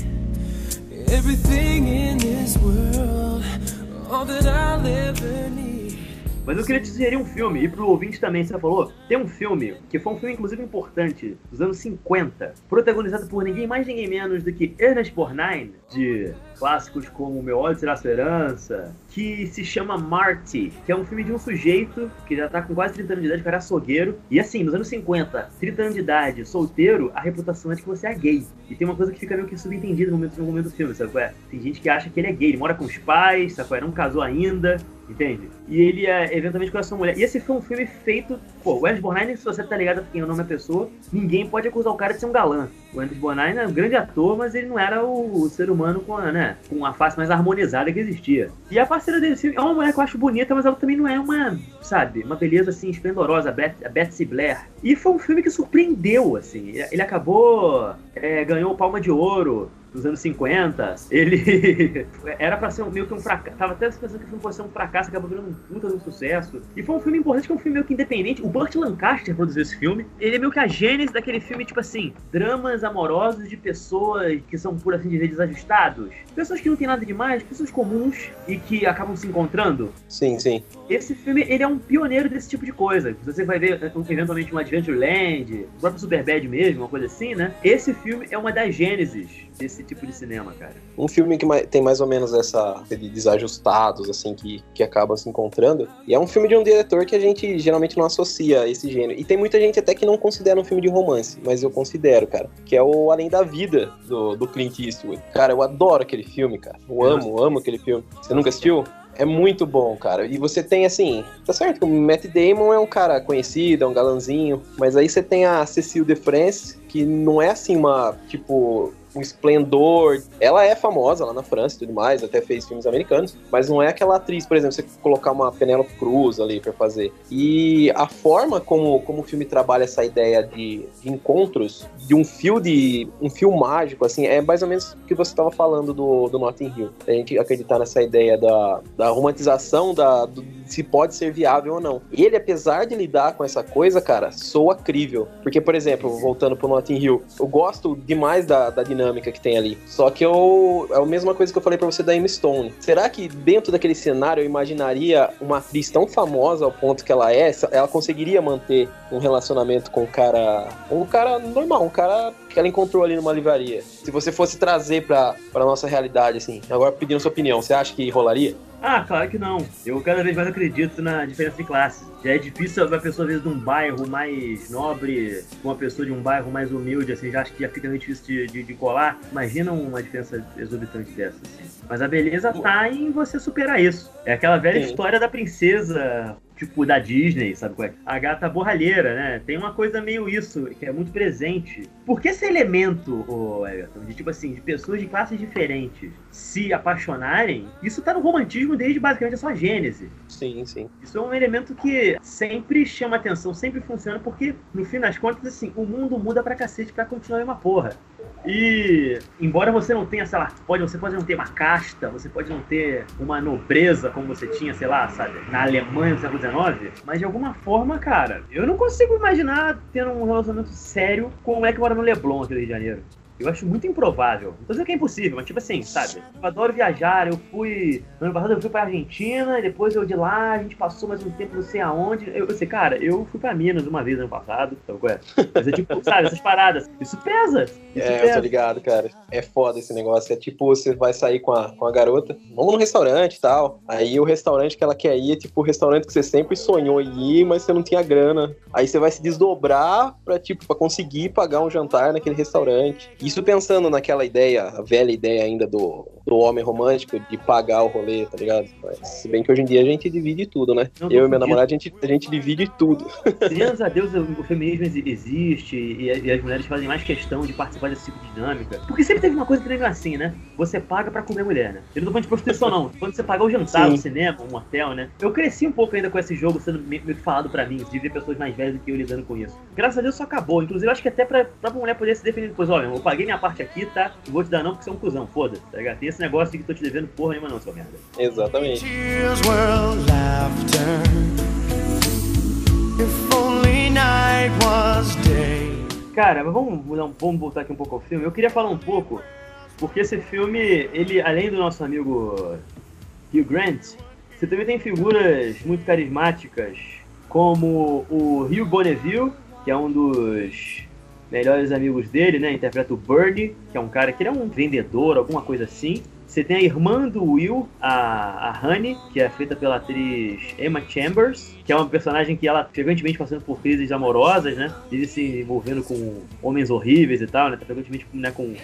Everything in this world, all that I'll ever need. Mas eu queria te sugerir um filme, e pro ouvinte também, você falou, tem um filme, que foi um filme inclusive importante, dos anos 50, protagonizado por ninguém mais ninguém menos do que Ernest Borgnine, de clássicos como Meu Ódio Será Sua Herança, que se chama Marty, que é um filme de um sujeito que já tá com quase 30 anos de idade, o cara é açougueiro. E assim, nos anos 50, 30 anos de idade, solteiro, a reputação é de que você é gay. E tem uma coisa que fica meio que subentendida no momento, no momento do filme, sabe é? Tem gente que acha que ele é gay, ele mora com os pais, sabe é? Não casou ainda, entende? E ele é eventualmente com a sua mulher. E esse foi um filme feito. Pô, o Wes Borgnine, se você tá ligado quem é o nome da pessoa, ninguém pode acusar o cara de ser um galã. O Wes Borgnine é um grande ator, mas ele não era o, o ser humano com a, né, com a face mais harmonizada que existia. E a parceira dele é uma mulher que eu acho bonita, mas ela também não é uma, sabe, uma beleza assim esplendorosa, a, Beth, a Betsy Blair. E foi um filme que surpreendeu, assim. Ele acabou, é, ganhou Palma de Ouro nos anos 50, ele *laughs* era pra ser meio que um fracasso. Tava até pensando que o filme fosse ser um fracasso, acabou virando um puta de um sucesso. E foi um filme importante, que é um filme meio que independente. O Burt Lancaster produziu esse filme. Ele é meio que a gênese daquele filme, tipo assim, dramas amorosos de pessoas que são, por assim dizer, desajustados. Pessoas que não tem nada demais, pessoas comuns e que acabam se encontrando. Sim, sim. Esse filme, ele é um pioneiro desse tipo de coisa. Você vai ver, eventualmente, um Adventureland, o próprio Superbad mesmo, uma coisa assim, né? Esse filme é uma das gênesis desse tipo de cinema, cara. Um filme que tem mais ou menos essa de desajustados, assim, que, que acabam se encontrando. E é um filme de um diretor que a gente geralmente não associa a esse gênero. E tem muita gente até que não considera um filme de romance, mas eu considero, cara. Que é o Além da Vida, do, do Clint Eastwood. Cara, eu adoro aquele filme, cara. Eu amo, amo aquele filme. Você nunca assistiu? É muito bom, cara. E você tem, assim, tá certo que o Matt Damon é um cara conhecido, é um galanzinho, mas aí você tem a Cecile de France, que não é assim uma, tipo, um esplendor. Ela é famosa lá na França e tudo mais, até fez filmes americanos, mas não é aquela atriz, por exemplo, você colocar uma Penélope Cruz ali para fazer. E a forma como, como o filme trabalha essa ideia de, de, encontros, de um fio de um fio mágico, assim, é mais ou menos o que você estava falando do, do Notting Hill. A gente acreditar nessa ideia da, da romantização da, do, se pode ser viável ou não. Ele, apesar de lidar com essa coisa, cara, soa crível. Porque, por exemplo, voltando pro Notting Hill, eu gosto demais da, da dinâmica que tem ali. Só que eu. É a mesma coisa que eu falei para você da Emma Stone. Será que dentro daquele cenário eu imaginaria uma atriz tão famosa ao ponto que ela é, ela conseguiria manter um relacionamento com um cara. Um cara normal, um cara que ela encontrou ali numa livraria. Se você fosse trazer pra, pra nossa realidade, assim, agora pedindo sua opinião, você acha que rolaria? Ah, claro que não. Eu cada vez mais acredito na diferença de classe. Já é difícil uma pessoa, às vezes, de um bairro mais nobre, uma pessoa de um bairro mais humilde, assim, já acho que já fica meio difícil de, de, de colar. Imagina uma diferença exorbitante dessa, assim. Mas a beleza tá em você superar isso. É aquela velha Sim. história da princesa tipo da Disney, sabe qual é? A gata borralheira, né? Tem uma coisa meio isso, que é muito presente. Por que esse elemento, oh, Everton, de tipo assim, de pessoas de classes diferentes se apaixonarem, isso tá no romantismo desde basicamente a sua gênese. Sim, sim. Isso é um elemento que sempre chama atenção, sempre funciona, porque no fim das contas, assim, o mundo muda pra cacete pra continuar uma porra. E embora você não tenha, sei lá, pode, você pode não ter uma casta, você pode não ter uma nobreza como você tinha, sei lá, sabe, na Alemanha no século XIX, mas de alguma forma, cara, eu não consigo imaginar tendo um relacionamento sério com o é que mora no Leblon, aqui do Rio de Janeiro. Eu acho muito improvável. Não tô dizendo que é impossível, mas tipo assim, sabe? Eu adoro viajar. Eu fui. No ano passado eu fui pra Argentina, e depois eu de lá, a gente passou mais um tempo não sei aonde. Eu, eu sei, cara, eu fui pra Minas uma vez ano passado, sabe qual é? Mas é tipo, *laughs* sabe, essas paradas. Isso pesa. Isso é, pesa. eu tô ligado, cara. É foda esse negócio. É tipo, você vai sair com a, com a garota, vamos no restaurante e tal. Aí o restaurante que ela quer ir é tipo o restaurante que você sempre sonhou em ir, mas você não tinha grana. Aí você vai se desdobrar pra, tipo, pra conseguir pagar um jantar naquele restaurante. Isso pensando naquela ideia, a velha ideia ainda do, do homem romântico de pagar o rolê, tá ligado? Mas, se bem que hoje em dia a gente divide tudo, né? Não, Eu e minha namorada, a gente, a gente divide tudo. Graças a Deus o feminismo existe e, e, as mulheres fazem mais questão de participar desse tipo de dinâmica. Porque sempre teve uma coisa que é assim, né? Você paga pra comer mulher, né? Eu não tô falando de prostituição, não. Quando você pagar o jantar no cinema, um hotel, né? Eu cresci um pouco ainda com esse jogo sendo meio que falado pra mim, de ver pessoas mais velhas do que eu lidando com isso. Graças a Deus isso acabou. Inclusive, eu acho que até pra, pra mulher poder se defender depois, olha, eu paguei minha parte aqui, tá? Não vou te dar não porque você é um cuzão, foda-se, tá ligado? Tem esse negócio de que tô te devendo porra nenhuma não, seu merda. Exatamente. Cara, mas vamos, vamos voltar aqui um pouco ao filme. Eu queria falar um pouco, porque esse filme, ele, além do nosso amigo Hugh Grant, Você também tem figuras muito carismáticas, como o Rio Bonneville, que é um dos melhores amigos dele, né? Interpreta o Bernie, que é um cara que ele é um vendedor, alguma coisa assim. Você tem a irmã do Will, a, a Honey, que é feita pela atriz Emma Chambers, que é uma personagem que ela frequentemente passando por crises amorosas, né? Ele se envolvendo com homens horríveis e tal, né? Tá frequentemente né, com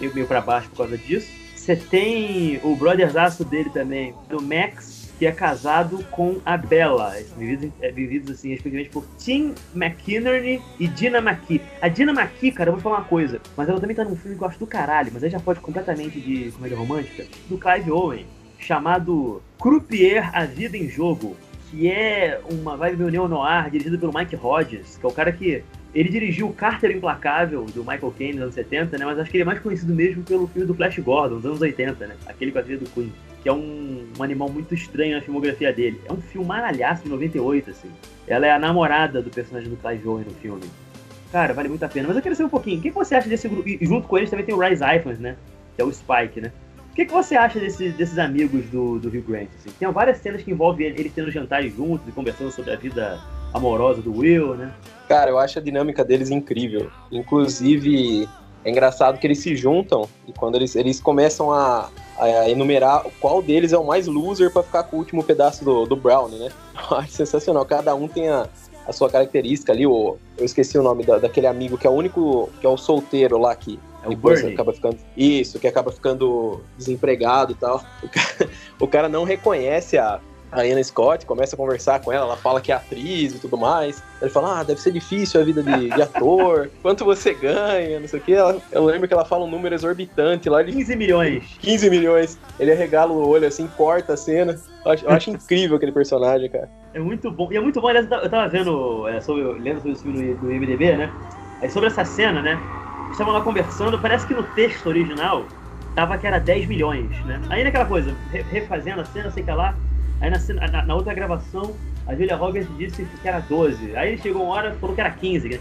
meio, meio pra baixo por causa disso. Você tem o brotherzaço dele também, do Max, que é casado com a Bella, vividos, é, vividos assim, respectivamente por Tim McInerney e Dina McKee. A Dina McKee, cara, eu vou falar uma coisa, mas ela também tá num filme que eu acho do caralho, mas aí já pode completamente de comédia romântica, do Clive Owen, chamado Croupier A Vida em Jogo, que é uma vibe meio neo-noir, dirigido pelo Mike Hodges, que é o cara que ele dirigiu o Carter Implacável, do Michael Caine, nos anos 70, né? Mas acho que ele é mais conhecido mesmo pelo filme do Flash Gordon, dos anos 80, né? Aquele com a do Queen que é um, um, animal muito estranho na filmografia dele. É um filme maralhaço de 98, assim. Ela é a namorada do personagem do Clive Owen no filme. Cara, vale muito a pena. Mas eu quero saber um pouquinho, o que você acha desse grupo? E junto com eles também tem o Rise Ifans, né? Que é o Spike, né? O que, que você acha desse, desses amigos do, do Rio Grant? Assim? Tem várias cenas que envolvem eles tendo jantares juntos e conversando sobre a vida amorosa do Will, né? Cara, eu acho a dinâmica deles incrível. Inclusive, é engraçado que eles se juntam e quando eles, eles começam a, a enumerar qual deles é o mais loser para ficar com o último pedaço do, do Brownie, né? *laughs* Eu acho sensacional. Cada um tem a, a sua característica ali. O, eu esqueci o nome da, daquele amigo que é o único, que é o solteiro lá que é depois acaba ficando isso, que acaba ficando desempregado e tal. O *laughs* cara, o cara não reconhece a, a Anna Scott, começa a conversar com ela, ela fala que é atriz e tudo mais. Ele fala, ah, deve ser difícil a vida de, de ator, quanto você ganha, não sei o que. eu lembro que ela fala um número exorbitante lá. Ele, 15 milhões. 15 milhões. Ele arregala o olho assim, corta a cena. Eu acho, eu acho incrível aquele personagem, cara. É muito bom. E é muito bom, aliás, eu tava vendo, é, sobre, lendo sobre esse filme do IMDB, né? Aí sobre essa cena, né? Estavam lá conversando, parece que no texto original tava que era 10 milhões, né? Aí naquela coisa, refazendo a cena, sei que lá, Aí na, na, na, outra gravação, a Julia Roberts disse que era 12. Aí chegou uma hora e falou que era 15, que,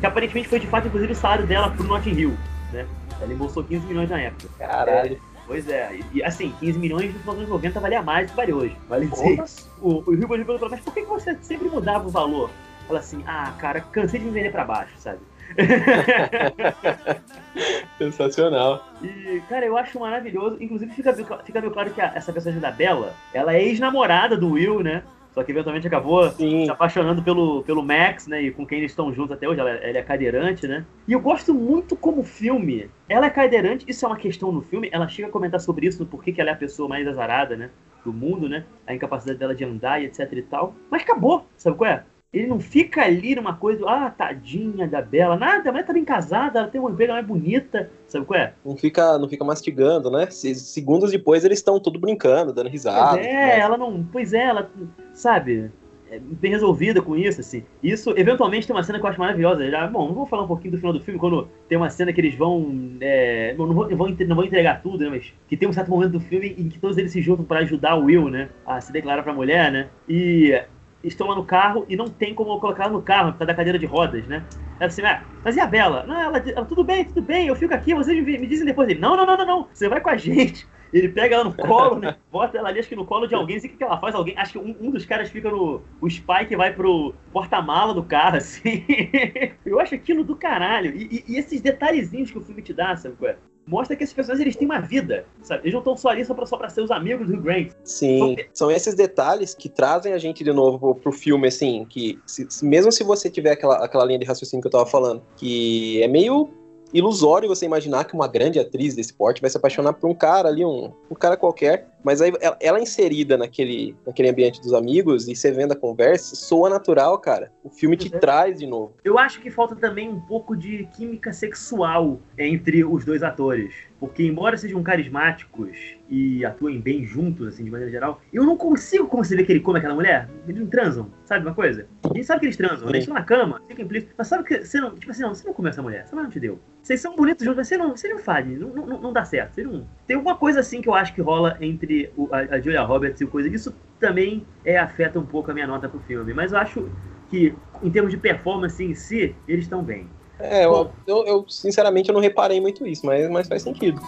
que, aparentemente foi de fato, inclusive, o salário dela pro Notting Hill, né? Ela embolsou 15 milhões na época. Caralho. É, pois é, e assim, 15 milhões nos anos 90 valia mais do que vale hoje. Vale dizer. O, o Rio perguntou, mas por que você sempre mudava o valor? Ela assim, ah, cara, cansei de me vender pra baixo, sabe? *laughs* Sensacional. E, cara, eu acho maravilhoso. Inclusive, fica, fica meio claro que a, essa personagem da Bella, ela é ex-namorada do Will, né? Só que eventualmente acabou Sim. se apaixonando pelo, pelo Max, né? E com quem eles estão juntos até hoje. Ela, ela, é cadeirante, né? E eu gosto muito como filme. Ela é cadeirante, isso é uma questão no filme. Ela chega a comentar sobre isso, no porquê que ela é a pessoa mais azarada, né? Do mundo, né? A incapacidade dela de andar e etc e tal. Mas acabou, sabe qual é? Ele não fica ali numa coisa, ah, tadinha da Bela, nada, a mulher tá bem casada, ela tem uma emprego mais bonita, sabe qual é? Não fica, não fica mastigando, né? Segundos depois eles estão tudo brincando, dando risada. Pois é, ela não. Pois é, ela. Sabe? É bem resolvida com isso, assim. Isso, eventualmente, tem uma cena que eu acho maravilhosa. Já, bom, vou falar um pouquinho do final do filme, quando tem uma cena que eles vão. É, não, vou, não, vou, não vou entregar tudo, né? Mas que tem um certo momento do filme em que todos eles se juntam para ajudar o Will, né? A se declarar pra mulher, né? E estão lá no carro e não tem como colocar ela no carro, por causa da cadeira de rodas, né? Ela assim, ah, mas e a Bela? Não, ela, ela, tudo bem, tudo bem, eu fico aqui, vocês me, me dizem depois. Ele, não, não, não, não, não, você vai com a gente. *laughs* Ele pega ela no colo, né? *laughs* Bota ela ali, acho que no colo de alguém. Sei o que, que ela faz. Alguém, acho que um, um dos caras fica no. O Spike vai pro porta-mala do carro, assim. *laughs* Eu acho aquilo do caralho. E, e, e, esses detalhezinhos que o filme te dá, sabe qual é? Mostra que esses personagens eles têm uma vida, sabe? Eles não estão só ali só pra, só pra ser os amigos do Grant. Sim, são esses detalhes que trazem a gente de novo pro, pro filme, assim, que se, mesmo se você tiver aquela, aquela linha de raciocínio que eu tava falando, que é meio ilusório você imaginar que uma grande atriz desse porte vai se apaixonar por um cara ali, um, um cara qualquer, mas aí ela, ela, inserida naquele, naquele ambiente dos amigos e você vendo a conversa, soa natural, cara. O filme te é. traz de novo. Eu acho que falta também um pouco de química sexual entre os dois atores. Porque, embora sejam carismáticos e atuem bem juntos, assim, de maneira geral, eu não consigo conceber que ele come aquela mulher. Eles não transam, sabe uma coisa? A gente sabe que eles transam, eles estão na cama, fica implícito. Mas sabe que você não, tipo assim, não, você não come essa mulher, essa mulher não te deu. Vocês são bonitos juntos, mas você não, você não faz, não, não, não dá certo. Você não... Tem alguma coisa assim que eu acho que rola entre o, a, a Julia Roberts e o coisa. Isso também é, afeta um pouco a minha nota pro filme. Mas eu acho que, em termos de performance em si, eles estão bem. É, eu, eu, eu, sinceramente eu não reparei muito isso, mas, mas faz sentido.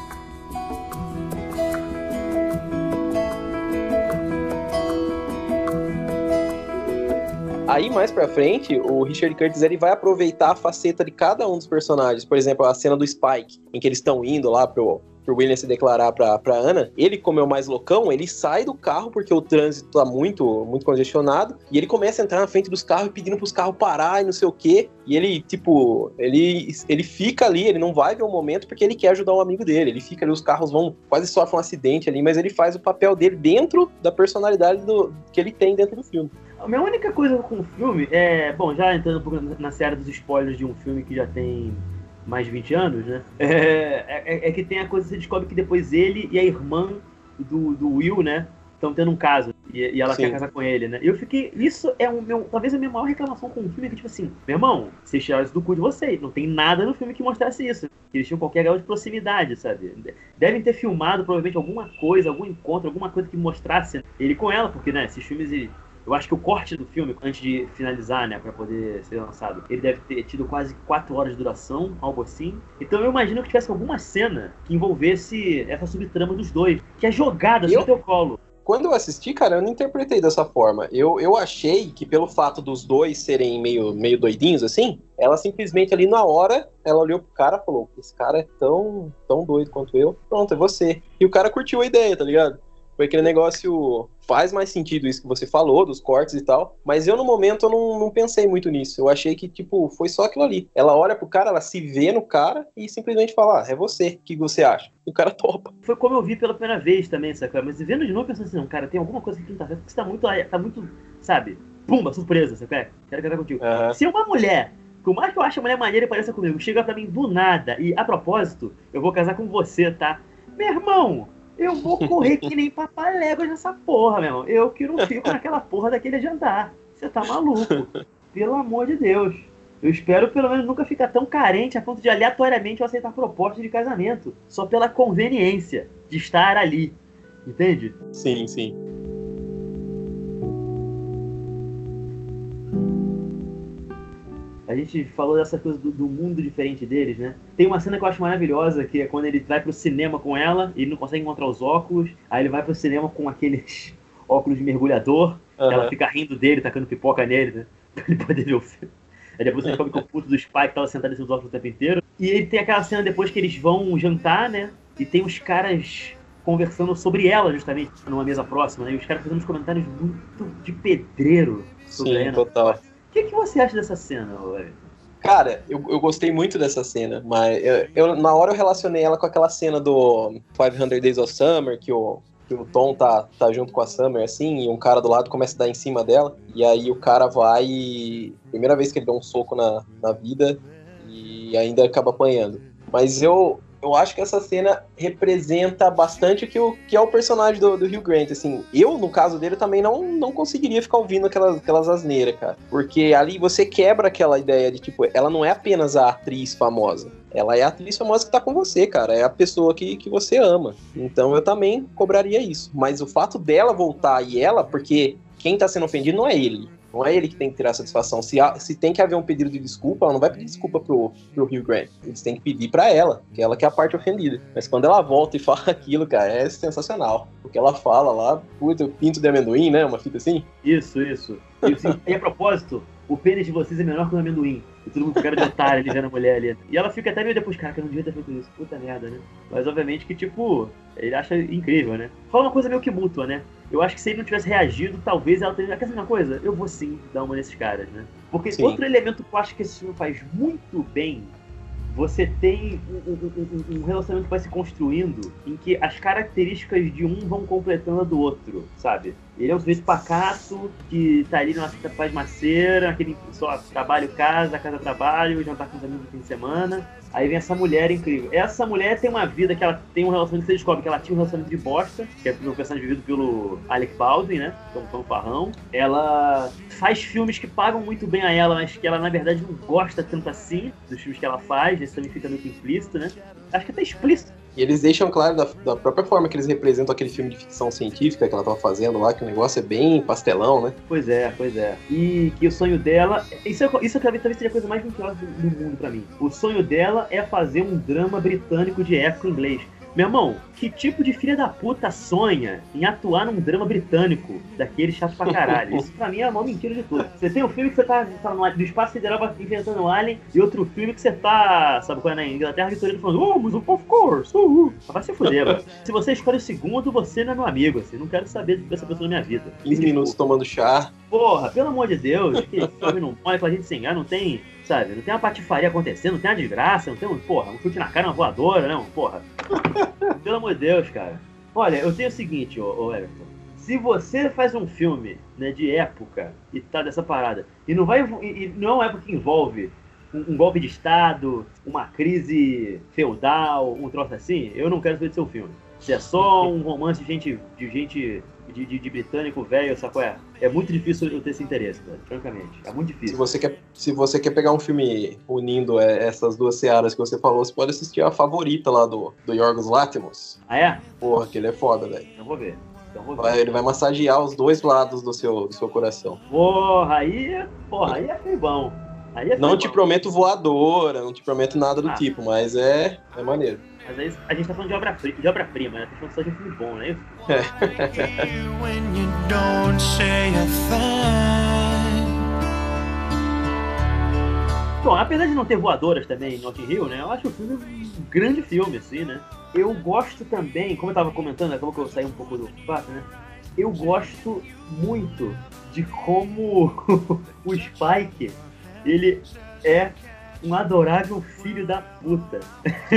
Aí, mais pra frente, o Richard Curtis ele vai aproveitar a faceta de cada um dos personagens. Por exemplo, a cena do Spike, em que eles estão indo lá pro, pro William se declarar pra, pra Ana, ele, como é o mais loucão, ele sai do carro porque o trânsito tá muito, muito congestionado, e ele começa a entrar na frente dos carros pedindo pros carros parar e não sei o quê. E ele, tipo, ele, ele fica ali, ele não vai ver o momento porque ele quer ajudar um amigo dele. Ele fica ali, os carros vão, quase sofrem um acidente ali, mas ele faz o papel dele dentro da personalidade do, que ele tem dentro do filme. A minha única coisa com o filme é. Bom, já entrando na série dos spoilers de um filme que já tem mais de 20 anos, né? É, é, é que tem a coisa você descobre que depois ele e a irmã do, do Will, né? Estão tendo um caso. E, e ela Sim. quer casar com ele, né? E eu fiquei. Isso é o meu. Talvez a minha maior reclamação com o filme é que, tipo assim, meu irmão, vocês tiraram isso do cu de vocês. Não tem nada no filme que mostrasse isso. Eles tinham qualquer grau de proximidade, sabe? Devem ter filmado provavelmente alguma coisa, algum encontro, alguma coisa que mostrasse ele com ela, porque, né, esses filmes. ele- eu acho que o corte do filme, antes de finalizar, né, pra poder ser lançado, ele deve ter tido quase 4 horas de duração, algo assim. Então eu imagino que tivesse alguma cena que envolvesse essa subtrama dos dois, que é jogada Eu- no teu colo. Quando eu assisti, cara, eu não interpretei dessa forma. Eu, eu achei que pelo fato dos dois serem meio, meio doidinhos, assim, ela simplesmente ali na hora, ela olhou pro cara e falou: Esse cara é tão, tão doido quanto eu. Pronto, é você. E o cara curtiu a ideia, tá ligado? Foi aquele negócio. Faz mais sentido isso que você falou, dos cortes e tal. Mas eu, no momento, eu não, não pensei muito nisso. Eu achei que, tipo, foi só aquilo ali. Ela olha pro cara, ela se vê no cara e simplesmente fala: Ah, é você. O que você acha? O cara topa. Foi como eu vi pela primeira vez também, sabe? Mas vendo de novo, pensando assim, não, cara, tem alguma coisa que não tá certo, porque você tá muito, tá muito, sabe? Pumba, surpresa, sabe? Quero casar contigo. Aham. Se uma mulher, por mais que eu ache a mulher maneira e pareça comigo, chega pra mim do nada e, a propósito, eu vou casar com você, tá? Meu irmão, eu vou correr que nem papaléguas nessa porra, meu irmão. Eu que não fico naquela porra daquele jantar. Você tá maluco. Pelo amor de Deus. Eu espero pelo menos nunca ficar tão carente a ponto de aleatoriamente eu aceitar proposta de casamento. Só pela conveniência de estar ali. Entende? Sim, sim. A gente falou dessa coisa do, do mundo diferente deles, né? Tem uma cena que eu acho maravilhosa, que é quando ele vai pro cinema com ela, e ele não consegue encontrar os óculos, aí ele vai pro cinema com aqueles *laughs* óculos de mergulhador, Aham. ela fica rindo dele, tacando pipoca nele, né? *laughs* Pra ele poder ver o filme. Aí depois você descobre que o puto do Spike tava sentado em óculos o tempo inteiro. E ele tem aquela cena depois que eles vão jantar, né? E tem os caras conversando sobre ela, justamente, numa mesa próxima, né? E os caras fazendo uns comentários muito de pedreiro sobre Sim, Ana. total. O que, que você acha dessa cena, Everton? Cara, eu, eu gostei muito dessa cena, mas eu, eu- na hora eu relacionei ela com aquela cena do 500 Days of Summer, que o, que o Tom tá, tá junto com a Summer, assim, e um cara do lado começa a dar em cima dela, e aí o cara vai e... Primeira vez que ele dá um soco na, na vida, e ainda acaba apanhando. Mas eu, eu acho que essa cena representa bastante o que, o, que é o personagem do, do Hugh Grant, assim. Eu, no caso dele, também não, não conseguiria ficar ouvindo aquelas, aquelas asneiras, cara. Porque ali você quebra aquela ideia de, tipo, ela não é apenas a atriz famosa. Ela é a atriz famosa que tá com você, cara. É a pessoa que, que você ama. Então eu também cobraria isso. Mas o fato dela voltar e ela, porque quem tá sendo ofendido não é ele. Não é ele que tem que tirar satisfação. Se, há- se tem que haver um pedido de desculpa, ela não vai pedir desculpa pro, pro Hugh Grant. Eles têm que pedir pra ela, que ela que é a parte ofendida. Mas quando ela volta e *laughs* fala aquilo, cara, é sensacional. Porque ela fala lá, puta, pinto de amendoim, né? Uma fita assim. Isso, isso. isso. *laughs* E a propósito, o pênis de vocês é menor que o amendoim. E todo mundo com cara de otário ali vendo a mulher ali. E ela fica até meio depois, cara, que eu não devia ter feito isso. Puta merda, né? Mas obviamente que, tipo, ele acha incrível, né? Fala uma coisa meio que mútua, né? Eu acho que se ele não tivesse reagido, talvez ela teria. Quer saber uma coisa? Eu vou sim dar uma nesses caras, né? Porque Sim. outro elemento que eu acho que esse filme faz muito bem. Você tem um, um- um- um relacionamento que vai se construindo em que as características de um vão completando a do outro, sabe? Ele é um sujeito pacato, que tá ali na faz maceira, aquele só trabalho, casa, casa, trabalho, jantar com os amigos no fim de semana. Aí vem essa mulher incrível. Essa mulher tem uma vida que ela tem um relacionamento você descobre que ela tinha um relacionamento de bosta, que é um personagem vivido pelo Alec Baldwin, né? Que é um Tom Farrão. Ela faz filmes que pagam muito bem a ela, mas que ela na verdade não gosta tanto assim dos filmes que ela faz. Isso também fica muito implícito, né? Acho que até explícito. E eles deixam claro da, da própria forma que eles representam aquele filme de ficção científica que ela tava fazendo lá, que o negócio é bem pastelão, né? Pois é, pois é. E que o sonho dela. Isso, é, isso talvez talvez seja a coisa mais mentirosa do, do mundo pra mim. O sonho dela é fazer um drama britânico de época inglês. Meu irmão, que tipo de filha da puta sonha em atuar num drama britânico daquele chato pra caralho? Isso pra mim é a maior mentira de tudo. Você tem um filme que você tá, tá no, do espaço sideral inventando alien e outro filme que você tá, sabe qual é, na Inglaterra vitoriana falando, oh, mas of course, uh, uh. Vai se fuder, mano. Se você escolhe o segundo, você não é meu amigo, assim, não quero saber dessa pessoa na minha vida. 15 minutos tomando chá. Porra, pelo amor de Deus, que filme não pode pra gente se enganar, não tem, sabe, não tem uma patifaria acontecendo, não tem uma desgraça, não tem um, porra, um chute na cara, uma voadora, não, porra. *laughs* pelo amor de Deus, cara. Olha, eu tenho o seguinte, ô, ô Everton. Se você faz um filme né, de época e tá dessa parada, e não vai. E, e não é uma época que envolve um, um, golpe de Estado, uma crise feudal, um troço assim, eu não quero ver do seu filme. Se é só um romance de gente, de gente de, de, de britânico velho, sacou? É, é muito difícil eu ter esse interesse, francamente. É muito difícil. Se você quer, se você quer pegar um filme unindo é, essas duas searas que você falou, você pode assistir a favorita lá do, do Yorgos Lanthimos. Ah, é? Porra, que ele é foda, velho. Então vou ver. Então. Vai, ele vai massagear os dois lados do seu, do seu coração. Porra, aí, porra, aí é bom. Aí é não te prometo voadora, não te prometo nada do Ah. tipo, mas é, é maneiro. Mas aí a gente tá falando de obra-prima, de obra -prima, né? Tá falando só de filme bom, né? thing. Bom, apesar de não ter voadoras também em Notting Hill, né? Eu acho o filme um grande filme, assim, né? Eu gosto também, como eu tava comentando, acabou que eu saí um pouco do fato, né? Eu gosto muito de como *laughs* o Spike, ele é um adorável filho da puta. *laughs*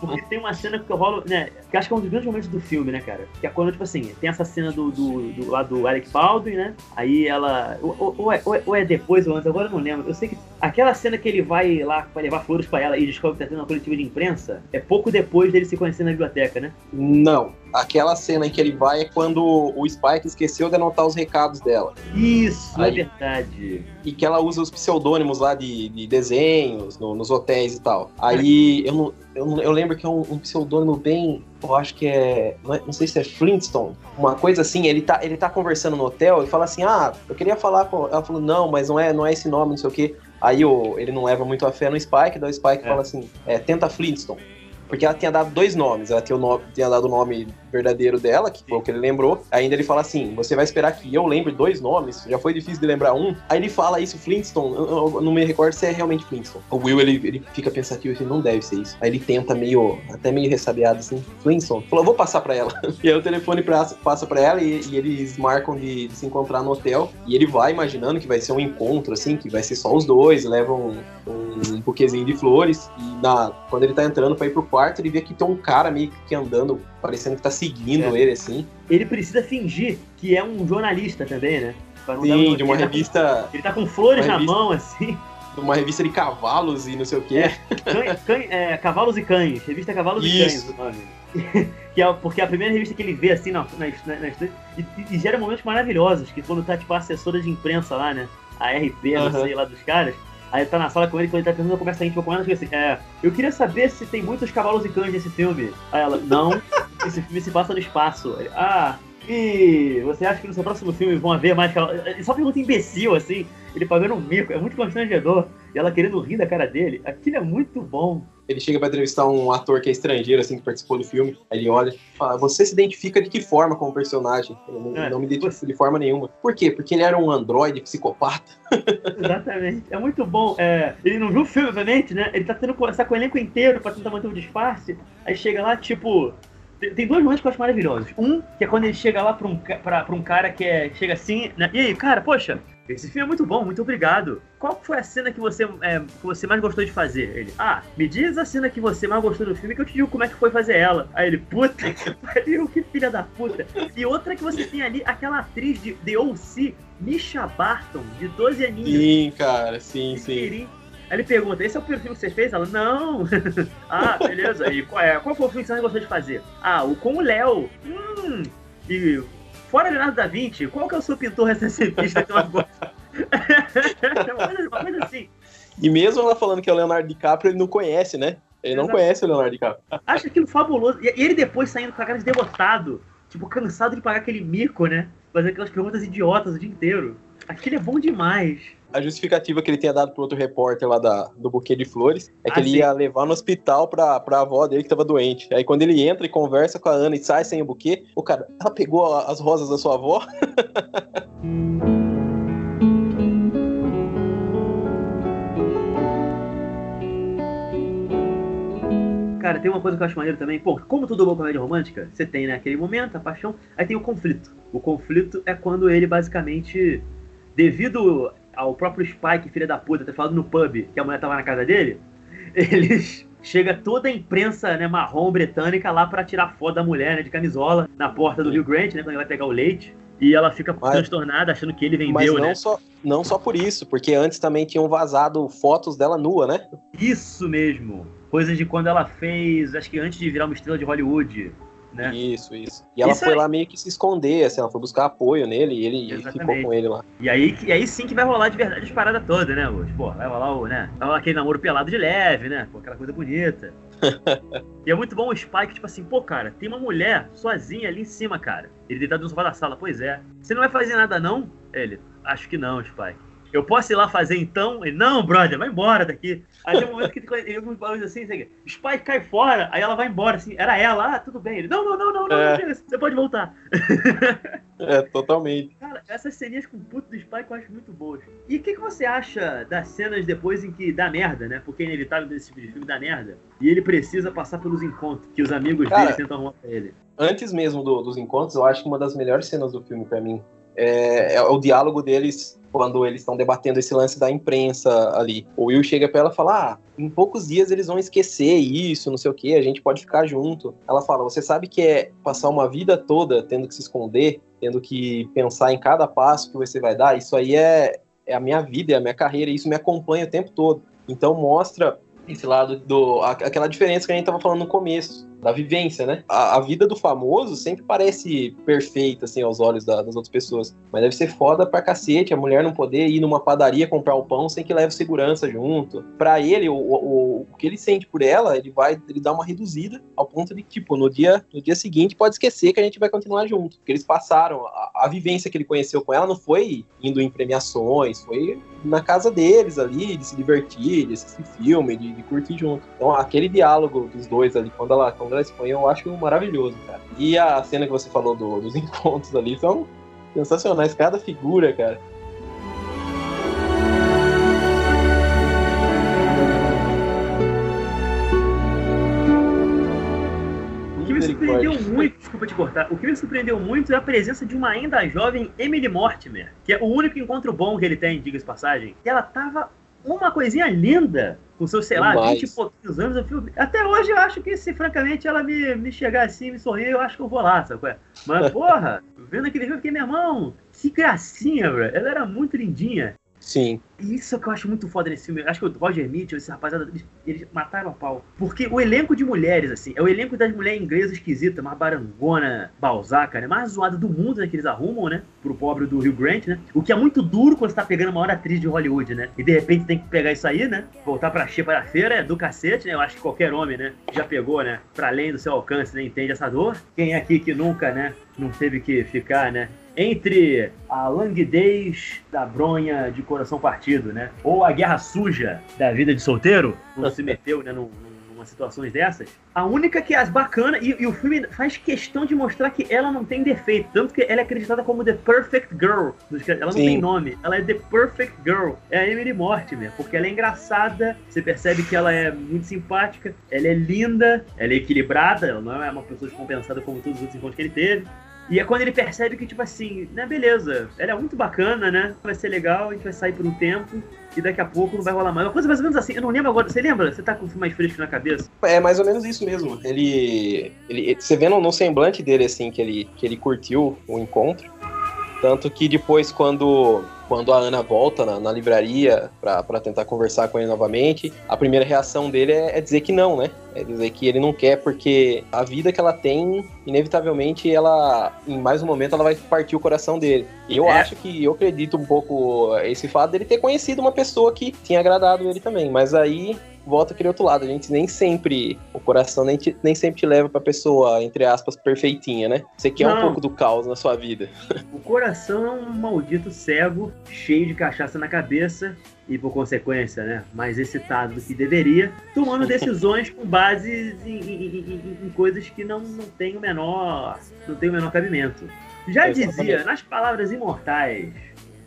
Porque tem uma cena que eu rolo, né? Que acho que é um dos grandes momentos do filme, né, cara? Que é quando, tipo assim, tem essa cena do, do, do lá do Alec Baldwin, né? Aí ela. Ou, ou- é, ou é- é depois ou antes, agora eu não lembro. Eu sei que aquela cena que ele vai lá pra levar flores pra ela e descobre que tá tendo uma coletiva de imprensa é pouco depois dele se conhecer na biblioteca, né? Não. Aquela cena em que ele vai é quando o Spike esqueceu de anotar os recados dela. Isso, Aí. é verdade. E que ela usa os pseudônimos lá de, de desenhos no- nos hotéis e tal. Aí eu não. Eu, eu lembro que é um, um pseudônimo bem. Eu acho que é. Não, é- não sei se é Flintstone. Uma coisa assim, ele tá, ele tá conversando no hotel e fala assim: Ah, eu queria falar com. Ela falou, não, mas não é, não é esse nome, não sei o quê. Aí o, ele não leva muito a fé no Spike, daí o Spike É. fala assim: é, tenta Flintstone. Porque ela tinha dado dois nomes. Ela tinha, o nome, tinha dado o nome verdadeiro dela, que foi o que ele lembrou. Ainda ele fala assim: você vai esperar que eu lembre dois nomes? Já foi difícil de lembrar um. Aí ele fala isso, Flintstone. Eu, eu- eu não me recordo se é realmente Flintstone. O Will, ele, ele fica pensativo assim: não deve ser isso. Aí ele tenta meio, até meio ressabiado assim: Flintstone. Falou: vou passar pra ela. *laughs* e aí o telefone pra- passa pra ela e, e eles marcam de, de se encontrar no hotel. E ele vai imaginando que vai ser um encontro, assim, que vai ser só os dois, levam um, um buquezinho de flores. E na, quando ele tá entrando pra ir pro quarto, ele vê que tem um cara meio que andando, parecendo que tá seguindo É. ele, assim. Ele precisa fingir que é um jornalista também, né? Não Sim, de uma ele tá com- revista. Ele tá com flores na revista- mão, assim. de uma revista de cavalos e não sei o quê. Cãe- é, Cavalos e Cães, revista Cavalos Isso. e Cães, *laughs* que é, porque é a primeira revista que ele vê assim na, na, na, e, e gera momentos maravilhosos, que quando tá tipo a assessora de imprensa lá, né? A RP, não Aham. sei lá dos caras. Aí tá na sala com ele, quando ele tá tendo uma conversa íntima com ela, fica assim, é, eu queria saber se tem muitos cavalos e cães nesse filme. Aí ela, não, *laughs* esse filme se passa no espaço. Ele, ah, e você acha que no seu próximo filme vão haver mais Só pergunta imbecil, assim, ele pagando um mico, é muito constrangedor. E ela querendo rir da cara dele. Aquilo é muito bom. Ele chega pra entrevistar um ator que é estrangeiro, assim, que participou do filme. Aí ele olha e fala: Você se identifica de que forma como personagem? Eu não, É, não me identifico você- de forma nenhuma. Por quê? Porque ele era um androide psicopata. *laughs* Exatamente. É muito bom. É, ele não viu o filme, obviamente, né? Ele tá tendo conversar com o elenco inteiro pra tentar manter o disfarce. Aí chega lá, tipo. Tem, dois momentos que eu acho maravilhosos. Um, que é quando ele chega lá pra um, pra, pra um cara que é, chega assim. Né? E aí, cara, poxa, esse filme é muito bom, muito obrigado. Qual foi a cena que você, é, que você mais gostou de fazer? Ele, ah, me diz a cena que você mais gostou do filme que eu te digo como é que foi fazer ela. Aí ele, puta que *laughs* pariu, que filha da puta. E outra que você tem ali, aquela atriz de The O.C., Misha Barton, de 12 aninhos. Sim, cara, sim, sim. Aí ele pergunta, esse é o primeiro filme que você fez? Ela, não. *laughs* ah, beleza. E qual, é, qual foi o filme que você gostou de fazer? Ah, o com o Léo. Hum. E fora Leonardo da Vinci, qual que é o seu pintor recensivista que mais gosta? *laughs* uma, coisa, uma coisa assim. E mesmo ela falando que é o Leonardo DiCaprio, ele não conhece, né? Ele não Exato. conhece o Leonardo DiCaprio. *laughs* Acho aquilo fabuloso. E ele depois saindo com a cara de derrotado. Tipo, cansado de pagar aquele mico, né? Fazer aquelas perguntas idiotas o dia inteiro. Aquele é bom demais. A justificativa que ele tinha dado pro outro repórter lá da, do buquê de flores é que Ah, ele sim. ia levar no hospital pra, pra avó dele que tava doente. Aí quando ele entra e conversa com a Ana e sai sem o buquê, o cara, ela pegou a- as rosas da sua avó? *laughs* Cara, tem uma coisa que eu acho maneiro também. Pô, como toda boa comédia romântica, você tem, né, aquele momento, a paixão, aí tem o conflito. O conflito é quando ele basicamente, devido ao próprio Spike, filha da puta, ter falado no pub que a mulher tava na casa dele, eles. Chega toda a imprensa né, marrom britânica lá pra tirar foto da mulher né, de camisola na porta do. Rio Grant, né? Quando ele vai pegar o leite. E ela fica Mas- transtornada, achando que ele Mas vendeu, não, né? só, não só por isso, porque antes também tinham vazado fotos dela nua, né? Isso mesmo. Coisas de quando ela fez, acho que antes de virar uma estrela de Hollywood, né? Isso, isso. E ela Isso foi aí. lá meio que se esconder, assim, ela foi buscar apoio nele e ele, ele ficou Exatamente. com ele lá. E aí, e aí sim que vai rolar de verdade as paradas todas, né, hoje? Pô, vai rolar o, né? Vai rolar aquele namoro pelado de leve, né? Pô, aquela coisa bonita. *laughs* e é muito bom o Spike, tipo assim, pô, cara, tem uma mulher sozinha ali em cima, cara. Ele deitado no sofá da sala, pois é. Você não vai fazer nada, não? Ele, acho que não, Spike. Eu posso ir lá fazer então? Ele, não, brother, vai embora daqui. Aí tem um momento que ele uns barulhos assim, assim, Spike cai fora, aí ela vai embora, assim, era ela, ah, tudo bem. Ele, não, não, não, não, não, É. não, você pode voltar. É, totalmente. Cara, essas ceninhas com o puto do Spike eu acho muito boas. E o que, que você acha das cenas depois em que dá merda, né? Porque é inevitável desse tipo de filme dar merda. E ele precisa passar pelos encontros que os amigos Cara, dele tentam arrumar pra ele. Antes mesmo do- dos encontros, eu acho que uma das melhores cenas do filme pra mim é, é o diálogo deles quando eles estão debatendo esse lance da imprensa ali. O Will chega pra ela e fala: Ah, em poucos dias eles vão esquecer isso, não sei o que, a gente pode ficar junto. Ela fala: Você sabe que é passar uma vida toda tendo que se esconder, tendo que pensar em cada passo que você vai dar? Isso aí é, é a minha vida, é a minha carreira, isso me acompanha o tempo todo. Então mostra esse lado do. aquela diferença que a gente tava falando no começo, da vivência, né? A, a vida do famoso sempre parece perfeita, assim, aos olhos da- das outras pessoas. Mas deve ser foda pra cacete a mulher não poder ir numa padaria comprar o pão sem que leve segurança junto. Pra ele, o, o, o que ele sente por ela, ele vai ele dá uma reduzida ao ponto de que, tipo, no dia, no dia seguinte pode esquecer que a gente vai continuar junto. Porque eles passaram. A, a vivência que ele conheceu com ela não foi indo em premiações, foi na casa deles ali, de se divertir, de assistir filme, de, de curtir junto. Então, aquele diálogo dos dois ali, quando ela, ela expõe, eu acho maravilhoso, cara. E a cena que você falou do- dos *laughs* encontros ali são sensacionais, cada figura, cara. O que me surpreendeu muito, desculpa te cortar, o que me surpreendeu muito é a presença de uma ainda jovem Emily Mortimer, que é o único encontro bom que ele tem, diga-se passagem. E ela tava uma coisinha linda, com seus, sei lá, Demais. 20 e pouquinhos anos. Eu fico- Até hoje eu acho que se francamente ela me, me chegar assim, me sorrir, eu acho que eu vou lá, sabe? é? Mas, *laughs* porra, vendo aquele filme, eu fiquei, meu irmão, que gracinha, bro. Ela era muito lindinha. Sim. Isso é que eu acho muito foda nesse filme. Eu Acho que o Roger Mitchell, esse rapaziada, eles, eles mataram a pau. Porque o elenco de mulheres, assim, é o elenco das mulheres inglesas esquisitas, mais barangona, balzaca, né? Mais zoada do mundo, né? Que eles arrumam, né? Pro pobre do Rio Grant, né? O que é muito duro quando você tá pegando uma maior atriz de Hollywood, né? E de repente tem que pegar isso aí, né? Voltar pra xepa da feira é do cacete, né? Eu acho que qualquer homem, né? Já pegou, né? Pra além do seu alcance, né? Entende essa dor. Quem é aqui que nunca, né? Não teve que ficar, né? Entre a languidez da bronha de coração partido, né? Ou a guerra suja da vida de solteiro, quando se meteu, né, num, situações dessas. A única que é as bacana, e, e o filme faz questão de mostrar que ela não tem defeito, tanto que ela é acreditada como The Perfect Girl. Ela não Sim. tem nome, ela é The Perfect Girl. É a Emily Mortimer, porque ela é engraçada, você percebe que ela é muito simpática, ela é linda, ela é equilibrada, ela não é uma pessoa descompensada como todos os outros encontros que ele teve. E é quando ele percebe que, tipo assim, né, beleza, ela é muito bacana, né? Vai ser legal, a gente vai sair por um tempo e daqui a pouco não vai rolar mais. Uma coisa mais ou menos assim, eu não lembro agora, você lembra? Você tá com mais fresco na cabeça? É mais ou menos isso mesmo. Ele, ele você vê no, no semblante dele assim que ele que ele curtiu o encontro, tanto que depois quando quando a Ana volta na, na livraria pra tentar conversar com ele novamente, a primeira reação dele é, é dizer que não, né? É dizer que ele não quer porque a vida que ela tem, inevitavelmente, ela em mais um momento ela vai partir o coração dele. Eu É. acho que eu acredito um pouco esse fato dele ter conhecido uma pessoa que tinha agradado ele também, mas aí volta aquele outro lado. A gente nem sempre, o coração nem, te, nem sempre te leva pra pessoa, entre aspas, perfeitinha, né? Você quer Não. um pouco do caos na sua vida. O coração é um maldito cego, cheio de cachaça na cabeça e, por consequência, né, mais excitado do que deveria, tomando *laughs* decisões com base em, em- em- em coisas que não, não tem o menor não tem o menor cabimento. Já Exatamente. dizia, nas palavras imortais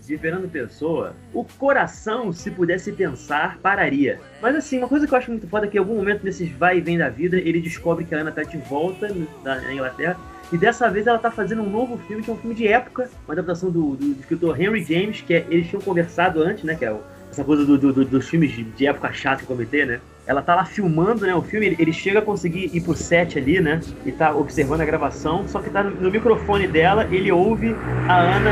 de Fernando Pessoa, o coração, se pudesse pensar, pararia. Mas assim, uma coisa que eu acho muito foda é que em algum momento nesses vai e vem da vida, ele descobre que a Ana tá de volta na Inglaterra e dessa vez ela tá fazendo um novo filme, que é um filme de época, uma adaptação do, do- do escritor Henry James, que é- eles tinham conversado antes, né? Que é essa coisa do- do- do- dos filmes de, de época chata que eu comentei, né? Ela tá lá filmando, né, o filme, ele, chega a conseguir ir pro set ali, né? E tá observando a gravação, só que tá no, microfone dela, ele ouve a Ana,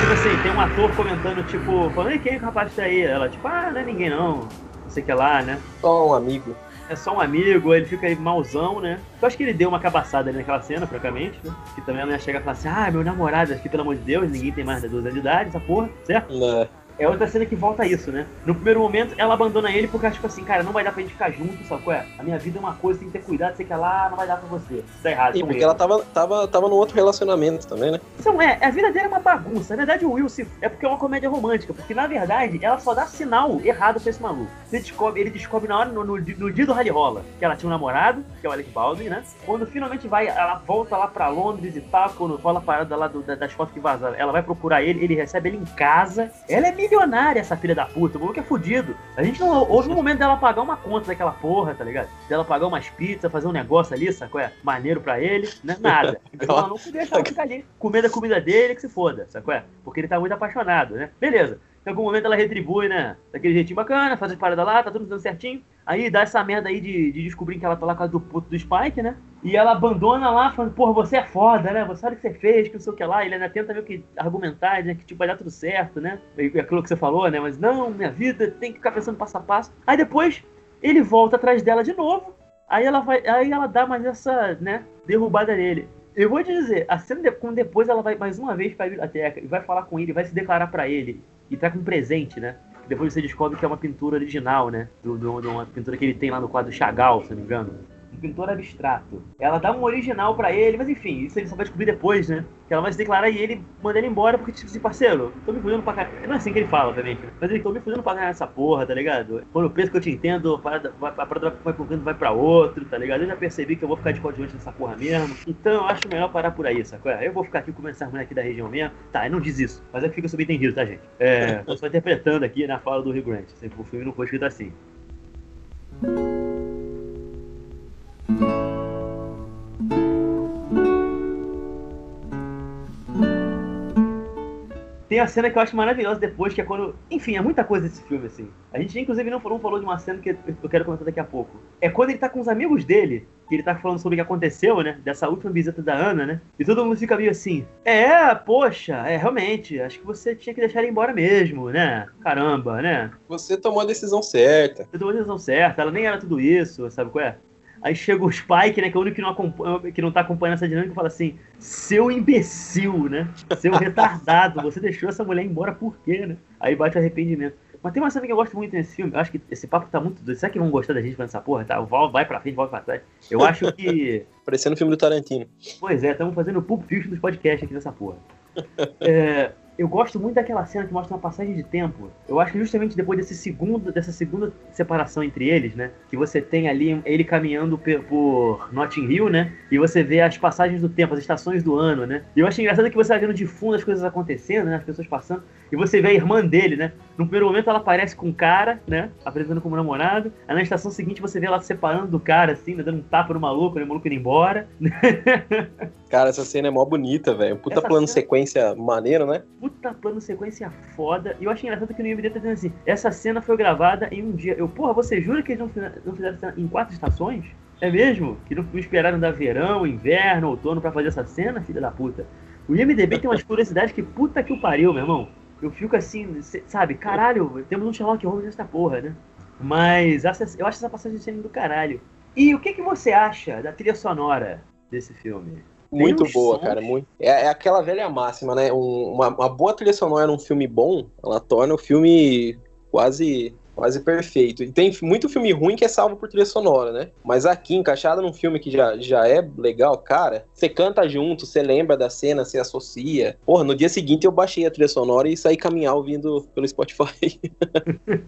tipo assim, tem um ator comentando, tipo, falando, "Ei, quem é que o rapaz tá aí? Ela, tipo, ah, não é ninguém não, não sei o que lá, né? Só um amigo. é só um amigo, ele fica aí malzão, né? Eu acho que ele deu uma cabaçada ali naquela cena, francamente, né? Que também a mulher chega e fala assim, ah, meu namorado, aqui, pelo amor de Deus, ninguém tem mais de 12 anos de idade, essa porra, certo? Né? É outra cena que volta a isso, né? No primeiro momento, ela abandona ele porque ela, tipo assim, cara, não vai dar pra gente ficar junto, sabe qual é? A minha vida é uma coisa, tem que ter cuidado, sei que lá, não vai dar pra você. Tá errado, E é um porque erro. ela tava, tava, tava num outro relacionamento também, né? Não é, a vida dela é uma bagunça. Na verdade, o Will se... é porque é uma comédia romântica, porque na verdade ela só dá sinal errado pra esse maluco. Ele descobre, ele descobre na hora, no, no, no dia do rally rola, que ela tinha um namorado, que é o Alec Baldwin, né? Quando finalmente vai, ela volta lá pra Londres e tal, quando rola a parada lá do- da- das fotos que vazaram, ela vai procurar ele, ele recebe ele em casa. Ela é milionária, essa filha da puta, o maluco é fudido. A gente não houve um momento dela pagar uma conta daquela porra, tá ligado? Dela pagar umas pizzas, fazer um negócio ali, sacou? É maneiro pra ele, né? Nada. Então ela não deixa ela ficar ali, comer da comida dele que se foda, sacou? É? Porque ele tá muito apaixonado, né? Beleza. Em algum momento ela retribui, né? Daquele jeitinho bacana, faz as paradas lá, tá tudo dando certinho. Aí dá essa merda aí de, de descobrir que ela tá lá com a do puto do Spike, né? E ela abandona lá, falando, porra, você é foda, né? Você sabe o que você fez, que não sei o que lá. Ele ainda tenta meio que argumentar, né? Que tipo, vai dar tudo certo, né? E aquilo que você falou, né? Mas não, minha vida tem que ficar pensando passo a passo. Aí depois ele volta atrás dela de novo. Aí ela vai. Aí ela dá mais essa, né, derrubada nele. Eu vou te dizer, a cena de, quando depois ela vai mais uma vez pra biblioteca e vai falar com ele, vai se declarar pra ele e tá com um presente, né? Depois você descobre que é uma pintura original, né? Do, do- de uma pintura que ele tem lá no quadro Chagall, se não me engano. Um pintor abstrato. Ela dá um original pra ele, mas enfim, isso ele só vai descobrir depois, né? Que ela vai se declarar e ele manda ele embora porque, tipo assim, parceiro, tô me fudendo pra caralho. Não é assim que ele fala, né? Mas ele tô me fudendo pra caralho nessa porra, tá ligado? Quando eu penso que eu te entendo, a parada vai, a parada vai canto, vai pra outro, tá ligado? Eu já percebi que eu vou ficar de coadjuvante nessa porra mesmo. Então eu acho melhor parar por aí, sacou? Eu vou ficar aqui comendo essas mulheres aqui da região mesmo. Tá, não diz isso, mas é que fica subentendido, tá, gente? É, tô só interpretando aqui na fala do Rio. Sempre o filme não foi escrito assim. Tem a cena que eu acho maravilhosa depois, que é quando. Enfim, é muita coisa esse filme, assim. A gente, inclusive, não falou, não falou de uma cena que eu quero comentar daqui a pouco. É quando ele tá com os amigos dele, que ele tá falando sobre o que aconteceu, né? Dessa última visita da Ana, né? E todo mundo fica meio assim: É, poxa, é, realmente, acho que você tinha que deixar ele embora mesmo, né? Caramba, né? Você tomou a decisão certa. Você tomou a decisão certa, ela nem era tudo isso, sabe qual é? Aí chega o Spike, né, que é o único que não, acompanha, que não tá acompanhando essa dinâmica, e fala assim: Seu imbecil, né? Seu retardado, você deixou essa mulher embora por quê, né? Aí bate o arrependimento. Mas tem uma cena que eu gosto muito nesse filme, eu acho que esse papo tá muito doido. Será que vão gostar da gente falando essa porra? Tá, Val vai pra frente, volta pra trás. Eu acho que. *laughs* Parecendo o filme do Tarantino. Pois é, estamos fazendo o Pulp Fiction dos podcasts aqui nessa porra. É, eu gosto muito daquela cena que mostra uma passagem de tempo. Eu acho que justamente depois desse segundo, dessa segunda separação entre eles, né? Que você tem ali ele caminhando por Notting Hill, né? E você vê as passagens do tempo, as estações do ano, né? E eu acho engraçado que você vai vendo de fundo as coisas acontecendo, né? As pessoas passando. E você vê a irmã dele, né? No primeiro momento ela aparece com um cara, né? Apresentando como namorado. Aí na estação seguinte você vê ela se separando do cara, assim, né? dando um tapa no maluco, né? O maluco indo embora. *laughs* Cara, essa cena é mó bonita, velho. Puta Essa plano cena- sequência maneiro, né? Puta plano sequência foda. E eu acho engraçado que no IMDb tá dizendo assim: essa cena foi gravada em um dia. Eu, porra, você jura que eles não fizeram, não fizeram cena em quatro estações? É mesmo? Que não, esperaram da verão, inverno, outono pra fazer essa cena, filha da puta? O IMDB tem umas curiosidades que puta que o pariu, meu irmão. Eu fico assim, sabe, caralho, temos um Sherlock Holmes nessa porra, né? Mas essa- eu acho essa passagem de cena do caralho. E o que, que você acha da trilha sonora desse filme? Muito boa, sons. cara. Muito. É, é aquela velha máxima, né? Um- uma, uma boa trilha sonora num filme bom, ela torna o filme quase Quase perfeito. E tem muito filme ruim que é salvo por trilha sonora, né? Mas aqui, encaixado num filme que já, já é legal, cara, você canta junto, você lembra da cena, você associa. Porra, no dia seguinte eu baixei a trilha sonora e saí caminhar ouvindo pelo Spotify.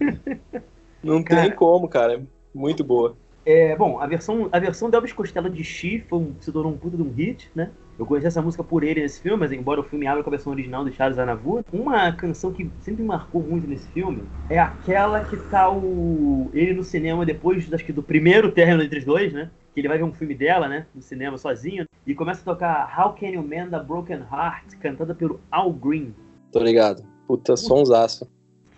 *laughs* Não Cara. tem como, cara. Muito boa. É, bom, a versão, a versão de Elvis Costello de Chi foi um, se tornou um puta de um hit, né? Eu conheci essa música por ele nesse filme, mas embora o filme abra com a versão original do Charles Aznavour, uma canção que sempre marcou muito nesse filme é aquela que tá o ele no cinema depois, acho que do primeiro término entre os dois, né? Que ele vai ver um filme dela, né? No cinema sozinho, e começa a tocar How Can You Mend a Broken Heart, cantada pelo Al Green. Tô ligado. Puta, sonsaço.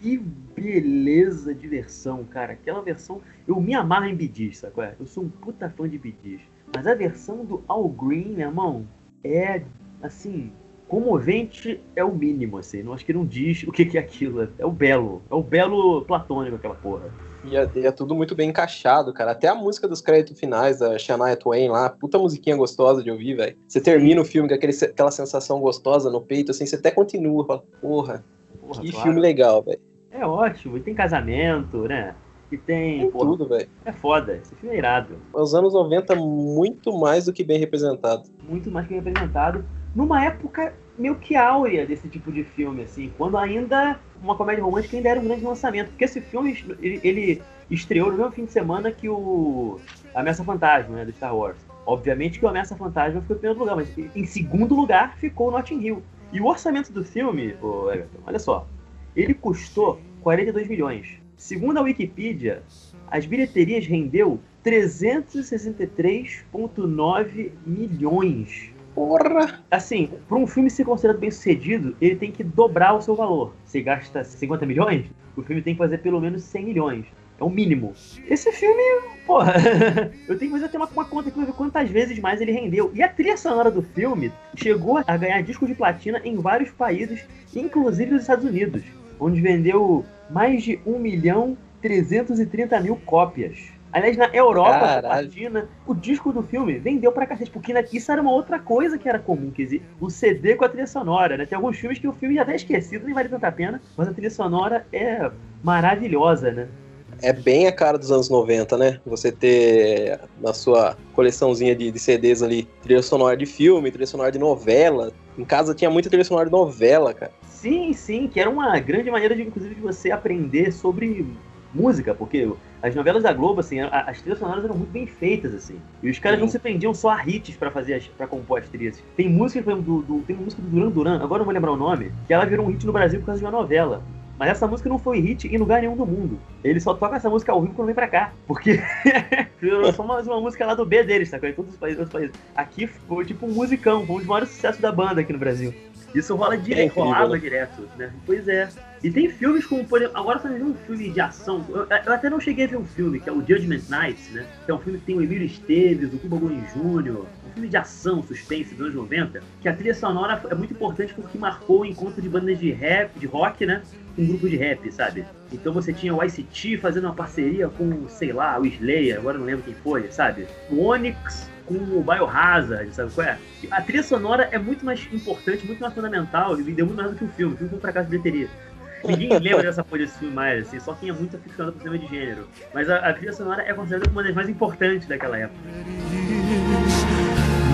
Que beleza de versão, cara. Aquela versão. Eu me amarro em Bidis, sacou? Eu sou um puta fã de Bidis. Mas a versão do Al Green, meu irmão, é assim. Comovente é o mínimo, assim. Não acho que não diz o que, que é aquilo. É o belo. É o belo platônico, aquela porra. E é, e é tudo muito bem encaixado, cara. Até a música dos créditos finais da Shania Twain lá, puta musiquinha gostosa de ouvir, velho. Você termina o filme com aquele, aquela sensação gostosa no peito, assim, você até continua, fala, porra, porra que claro. filme legal, velho. É ótimo. E tem casamento, né? E tem. Tem tudo, velho. é foda. Esse filme é irado. Os anos 90 muito mais do que bem representado. muito mais que representado numa época meio que áurea desse tipo de filme, assim, quando ainda uma comédia romântica ainda era um grande lançamento, porque esse filme ele, ele estreou no mesmo fim de semana que o Ameaça Fantasma, né, do Star Wars. Obviamente que o Ameaça Fantasma ficou em primeiro lugar, mas em segundo lugar ficou o Notting Hill. E o orçamento do filme, ô Everton, olha só, ele custou 42 milhões. Segundo a Wikipedia, as bilheterias rendeu 363,9 milhões. Porra! Assim, para um filme ser considerado bem sucedido, ele tem que dobrar o seu valor. Você gasta 50 milhões, o filme tem que fazer pelo menos 100 milhões. É o mínimo. Esse filme, porra, *laughs* eu tenho que fazer até uma, uma conta aqui pra ver quantas vezes mais ele rendeu. E a trilha sonora do filme chegou a ganhar disco de platina em vários países, inclusive nos Estados Unidos, onde vendeu mais de 1 milhão 330 mil cópias. Aliás, na Europa Caralho. Latina, o disco do filme vendeu pra cacete, porque na- isso era uma outra coisa que era comum, quer dizer, o CD com a trilha sonora, né? Tem alguns filmes que o filme já tá esquecido, nem vale tanta pena, mas a trilha sonora é maravilhosa, né? É bem a cara dos anos 90, né? Você ter na sua coleçãozinha de, de CDs ali trilha sonora de filme, trilha sonora de novela. Em casa tinha muita trilha sonora de novela, cara. Sim, sim, que era uma grande maneira, de, inclusive, de você aprender sobre música, porque as novelas da Globo, assim, as trilhas sonoras eram muito bem feitas, assim. E os caras Sim. não se prendiam só a hits pra fazer as, pra compor as trilhas. Tem música, por exemplo, do, do- tem uma música do Duran Duran, agora não vou lembrar o nome, que ela virou um hit no Brasil por causa de uma novela. Mas essa música não foi hit em lugar nenhum do mundo. Ele só toca essa música ao vivo quando vem pra cá. Porque *laughs* virou só mais uma música lá do B deles, sacou? Em todos os países, outros países. Aqui foi tipo um musicão, foi um dos maiores sucessos da banda aqui no Brasil. Isso rola É direto, incrível, rolava né? direto, né? Pois é. E tem filmes como, por exemplo, agora só vi um filme de ação. Eu, eu até não cheguei a ver um filme, que é o Judgment Night, né? Que é um filme que tem o Emílio Esteves, o Cuba Gooding Jr., um filme de ação, suspense dos anos 90, que a trilha sonora é muito importante porque marcou o encontro de bandas de rap, de rock, né? Com grupos de rap, sabe? Então você tinha o ICT fazendo uma parceria com, sei lá, o Slayer, agora eu não lembro quem foi, sabe? O Onyx com o Biohazard, sabe qual é? A trilha sonora é muito mais importante, muito mais fundamental e deu muito mais do que o filme. O filme foi um fracasso de bilheteria. Ninguém *laughs* lembra dessa porra desse filme mais, assim, só quem é muito aficionado por cinema de gênero. Mas a, a trilha sonora é considerada uma das mais importantes daquela época.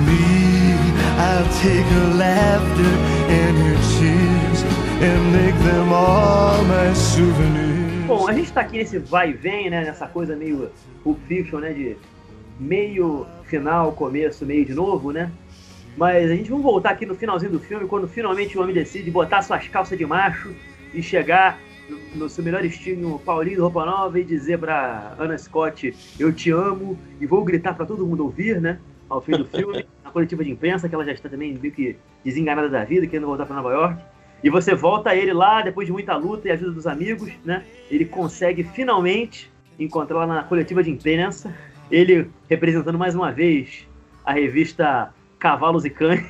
Me, I'll take her laughter and her tears and make them all my souvenirs. Bom, a gente tá aqui nesse vai e vem, né? Nessa coisa meio Pulp Fiction, né? De meio, final, começo, meio de novo, né? Mas a gente vai voltar aqui no finalzinho do filme, quando finalmente o homem decide botar suas calças de macho e chegar no, no seu melhor estilo Paulinho Roupa Nova e dizer pra Ana Scott, eu te amo, e vou gritar pra todo mundo ouvir, né? Ao fim do filme, *laughs* na coletiva de imprensa, que ela já está também meio que desenganada da vida, querendo voltar pra Nova York. E você volta ele lá, depois de muita luta e ajuda dos amigos, né? Ele consegue finalmente encontrar lá na coletiva de imprensa. Ele representando mais uma vez a revista Cavalos e Cães.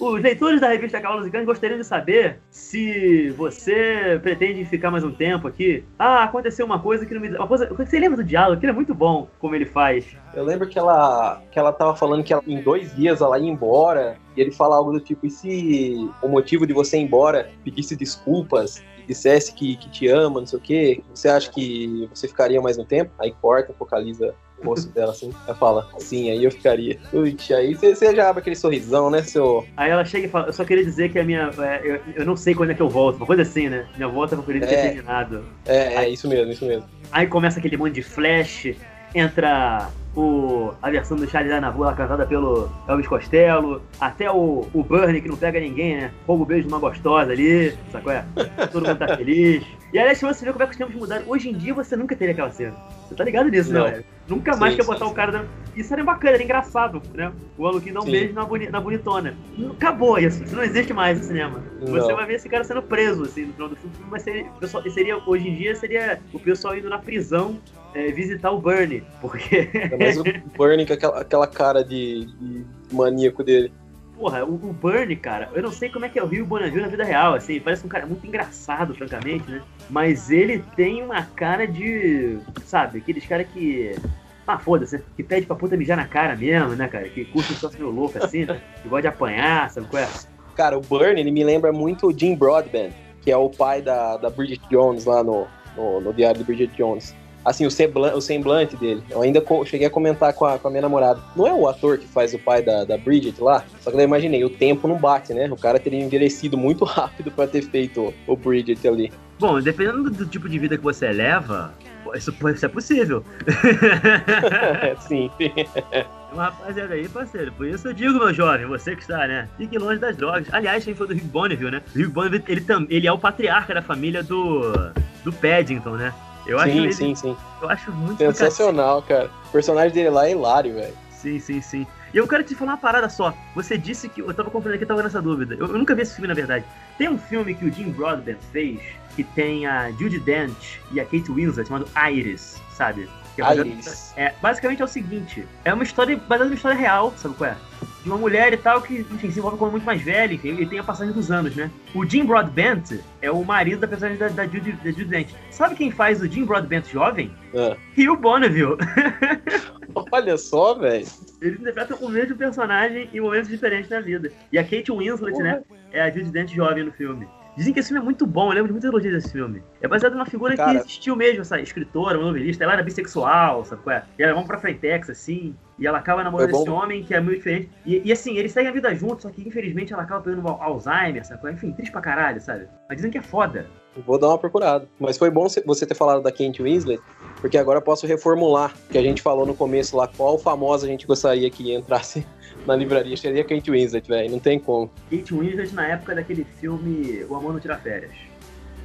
Os leitores da revista Cavalos e Cães gostariam de saber se você pretende ficar mais um tempo aqui. Ah, aconteceu uma coisa que não me. Uma coisa... Você lembra do diálogo? Que ele é muito bom como ele faz. Eu lembro que ela, que ela tava falando que ela, em dois dias ela ia embora, e ele fala algo do tipo, e se o motivo de você ir embora pedisse desculpas, dissesse que, que te ama, não sei o quê, você acha que você ficaria mais um tempo? Aí corta, focaliza o rosto dela assim, ela fala, sim, aí eu ficaria. Ui, aí você já abre aquele sorrisão, né, seu... Aí ela chega e fala, eu só queria dizer que a minha, é, eu, eu não sei quando é que eu volto, uma coisa assim, né, minha volta é coisa É. terminado. É, é Aí- isso mesmo, isso mesmo. Aí começa aquele monte de flash, entra o, a versão do Charlie na rua, casada pelo Elvis Costello, até o, o Bernie, que não pega ninguém, né? Rouba o beijo de uma gostosa ali, qual é? Todo mundo tá feliz. *laughs* E aí você vê como é que os tempos mudaram. Hoje em dia você nunca teria aquela cena. Você tá ligado nisso, Não. né? velho? Nunca mais Sim, quer sim, botar o sim. cara dando... Isso era bacana, era engraçado, né? O maluquinho dá um Sim. beijo na, boni- na bonitona. Acabou isso, isso não existe mais no cinema. Você Não. vai ver esse cara sendo preso, assim, no final do filme, mas o seria, hoje em dia seria o pessoal indo na prisão é, visitar o Bernie, porque, Ainda mais o Bernie com aquela, aquela cara de, de maníaco dele. porra, o, o Bernie, cara, eu não sei como é que é o Rio Bonaville na vida real, assim, parece um cara muito engraçado, francamente, né? Mas ele tem uma cara de, sabe, aqueles caras que... Ah, foda-se, que pede pra puta mijar na cara mesmo, né, cara? Que curte um troço meio louco assim, né? Que gosta de apanhar, sabe qual é? Cara, o Bernie, ele me lembra muito o Jim Broadbent, que é o pai da, da Bridget Jones lá no, no, no Diário de Bridget Jones. Assim, o, sembla- o semblante dele. Eu ainda cheguei a comentar com a, com a minha namorada. Não é o ator que faz o pai da, da Bridget lá? Só que eu imaginei, o tempo não bate, né? O cara teria envelhecido muito *laughs* rápido pra ter feito o, Bridget ali. Bom, dependendo do tipo de vida que você leva, isso, isso é possível. *laughs* Sim. *laughs* Um rapaziada aí, parceiro. Por isso eu digo, meu jovem, você que está, né? Fique longe das drogas. Aliás, quem foi do Rick Bonneville, né? O Rick Bonneville, ele, ele é o patriarca da família do, do Paddington, né? Eu acho, sim, ele- sim, sim. eu acho muito. Sensacional, cara. O personagem dele lá é hilário, velho. Sim, sim, sim. E eu quero te falar uma parada só. Você disse que. Eu tava confundindo aqui, eu tava nessa dúvida. Eu, eu nunca vi esse filme, na verdade. Tem um filme que o Jim Broadbent fez, que tem a Judy Dent e a Kate Winslet, chamado Iris, sabe? Que é Iris. É, basicamente é o seguinte: é uma história baseada numa história real, sabe qual é? De uma mulher e tal que, enfim, se envolve com uma muito mais velha, enfim, e tem a passagem dos anos, né? O Jim Broadbent é o marido da personagem da, da, Judy, da Judy Dent. Sabe quem faz o Jim Broadbent jovem? Ah. Rio Bonneville. *laughs* Olha só, velho. Eles interpretam o mesmo personagem em momentos diferentes da vida. E a Kate Winslet, né? É a Judy Dent jovem no filme. Dizem que esse filme é muito bom, eu lembro de muitos elogios desse filme. É baseado numa figura Cara. que existiu mesmo, essa escritora, uma novelista. Ela era bissexual, sabe qual é? E ela vamos pra Frentex, assim. E ela acaba namorando bom. esse homem que é muito diferente. E, e, assim, eles seguem a vida juntos, só que infelizmente ela acaba pegando Al- Alzheimer, sabe qual é? Enfim, triste pra caralho, sabe? Mas dizem que é foda. Vou dar uma procurada. Mas foi bom você ter falado da Kate Winslet, porque agora eu posso reformular o que a gente falou no começo lá, qual famosa a gente gostaria que entrasse na livraria. Seria Kate Winslet, velho. Não tem como. Kate Winslet na época daquele filme O Amor Não Tira Férias.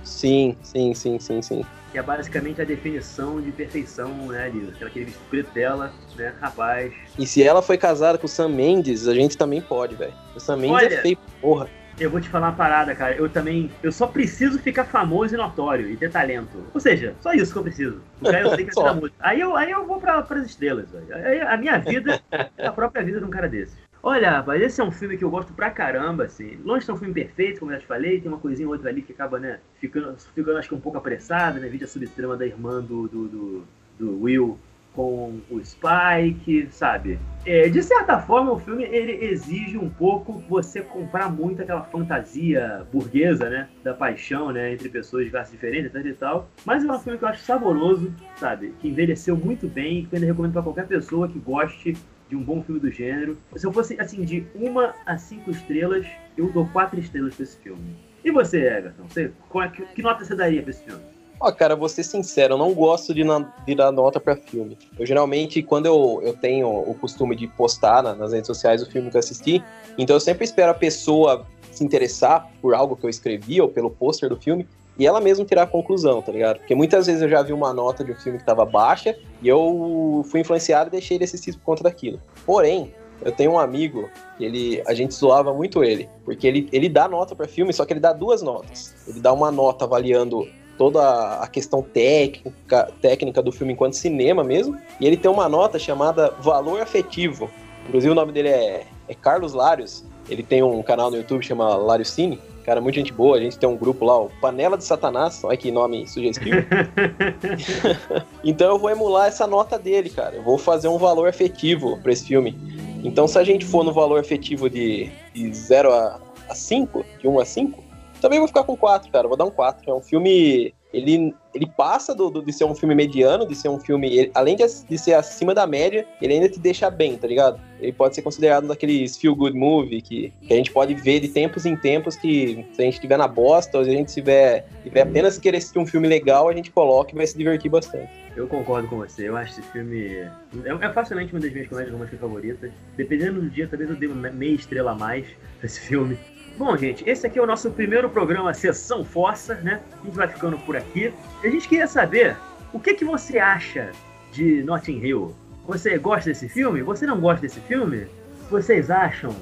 Sim, sim, sim, sim, sim. que é basicamente a definição de perfeição, né, ali, aquele vestido preto dela, né, rapaz. E se ela foi casada com o Sam Mendes, a gente também pode, velho. O Sam Mendes Olha. é feio, porra. Eu vou te falar uma parada, cara, eu também, eu só preciso ficar famoso e notório e ter talento. Ou seja, só isso que eu preciso. O cara eu sei que é *laughs* música. Aí eu, aí eu vou pra, pras estrelas, velho. Aí a minha vida é a própria vida de um cara desses. Olha, rapaz, esse é um filme que eu gosto pra caramba, assim. Longe de ser um filme perfeito, como eu já te falei, tem uma coisinha ou outra ali que acaba, né, ficando, ficando acho que um pouco apressada, né, vídeo a subtrama da irmã do, do, do, do Will com o Spike, sabe? É, de certa forma, o filme ele exige um pouco você comprar muito aquela fantasia burguesa, né? Da paixão, né? Entre pessoas de classes diferentes, e tal. Mas é um filme que eu acho saboroso, sabe? Que envelheceu muito bem e que eu ainda recomendo pra qualquer pessoa que goste de um bom filme do gênero. Se eu fosse, assim, de uma a cinco estrelas, eu dou quatro estrelas pra esse filme. E você, Everton? Você, qual é, que, que nota você daria pra esse filme? Ó, cara, vou ser sincero, eu não gosto de, na- de dar nota pra filme. Eu geralmente, quando eu, eu tenho o costume de postar na- nas redes sociais o filme que eu assisti, então eu sempre espero a pessoa se interessar por algo que eu escrevi ou pelo pôster do filme e ela mesma tirar a conclusão, tá ligado? Porque muitas vezes eu já vi uma nota de um filme que tava baixa e eu fui influenciado e deixei ele assistir por conta daquilo. Porém, eu tenho um amigo que ele, a gente zoava muito ele, porque ele, ele dá nota pra filme, só que ele dá duas notas. Ele dá uma nota avaliando toda a questão técnica, técnica do filme enquanto cinema mesmo, e ele tem uma nota chamada Valor Afetivo. Inclusive o nome dele é, é Carlos Lários. Ele tem um canal no YouTube chama Lário Cine. Cara, muita gente boa. A gente tem um grupo lá, o Panela de Satanás. Olha que nome sugestivo. *laughs* *laughs* então eu vou emular essa nota dele, cara. Eu vou fazer um valor afetivo pra esse filme. Então se a gente for no valor afetivo de, de 0 a, a 5, de 1 a 5, Também vou ficar com 4, cara. Vou dar um 4. É um filme. Ele, ele passa do, do, de ser um filme mediano, de ser um filme. Ele, além de, de, ser acima da média, ele ainda te deixa bem, tá ligado? Ele pode ser considerado daqueles feel good movie que, que a gente pode ver de tempos em tempos que se a gente estiver na bosta, ou se a gente tiver, tiver apenas querer assistir um filme legal, a gente coloca e vai se divertir bastante. Eu concordo com você. Eu acho esse filme. É, é facilmente uma das minhas comédias românticas favoritas. Dependendo do dia, talvez eu dê meia estrela a mais pra esse filme. Bom, gente, esse aqui é o nosso primeiro programa Sessão Força, né? A gente vai ficando por aqui. A gente queria saber o que, que você acha de Notting Hill. Você gosta desse filme? Você não gosta desse filme? Vocês acham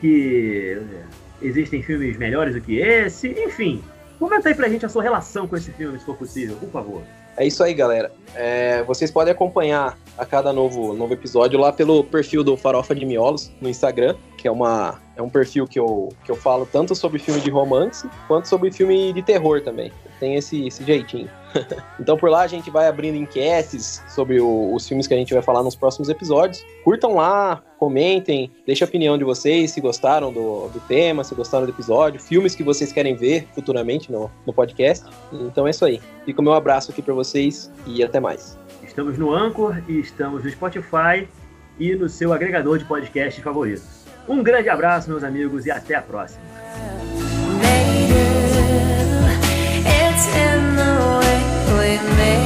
que existem filmes melhores do que esse? Enfim, comenta aí pra gente a sua relação com esse filme, se for possível, por favor. É isso aí, galera. É, vocês podem acompanhar a cada novo, novo episódio lá pelo perfil do Farofa de Miolos no Instagram, que é, uma, é um perfil que eu, que eu falo tanto sobre filme de romance quanto sobre filme de terror também. Tem esse, esse jeitinho. *laughs* então por lá a gente vai abrindo enquetes sobre o, os filmes que a gente vai falar nos próximos episódios. Curtam lá, comentem, deixem a opinião de vocês, se gostaram do, do tema, se gostaram do episódio, filmes que vocês querem ver futuramente no, no podcast. Então é isso aí. Fica o meu abraço aqui para vocês e até mais. Estamos no Anchor e estamos no Spotify e no seu agregador de podcast favorito. Um grande abraço, meus amigos, e até a próxima. we made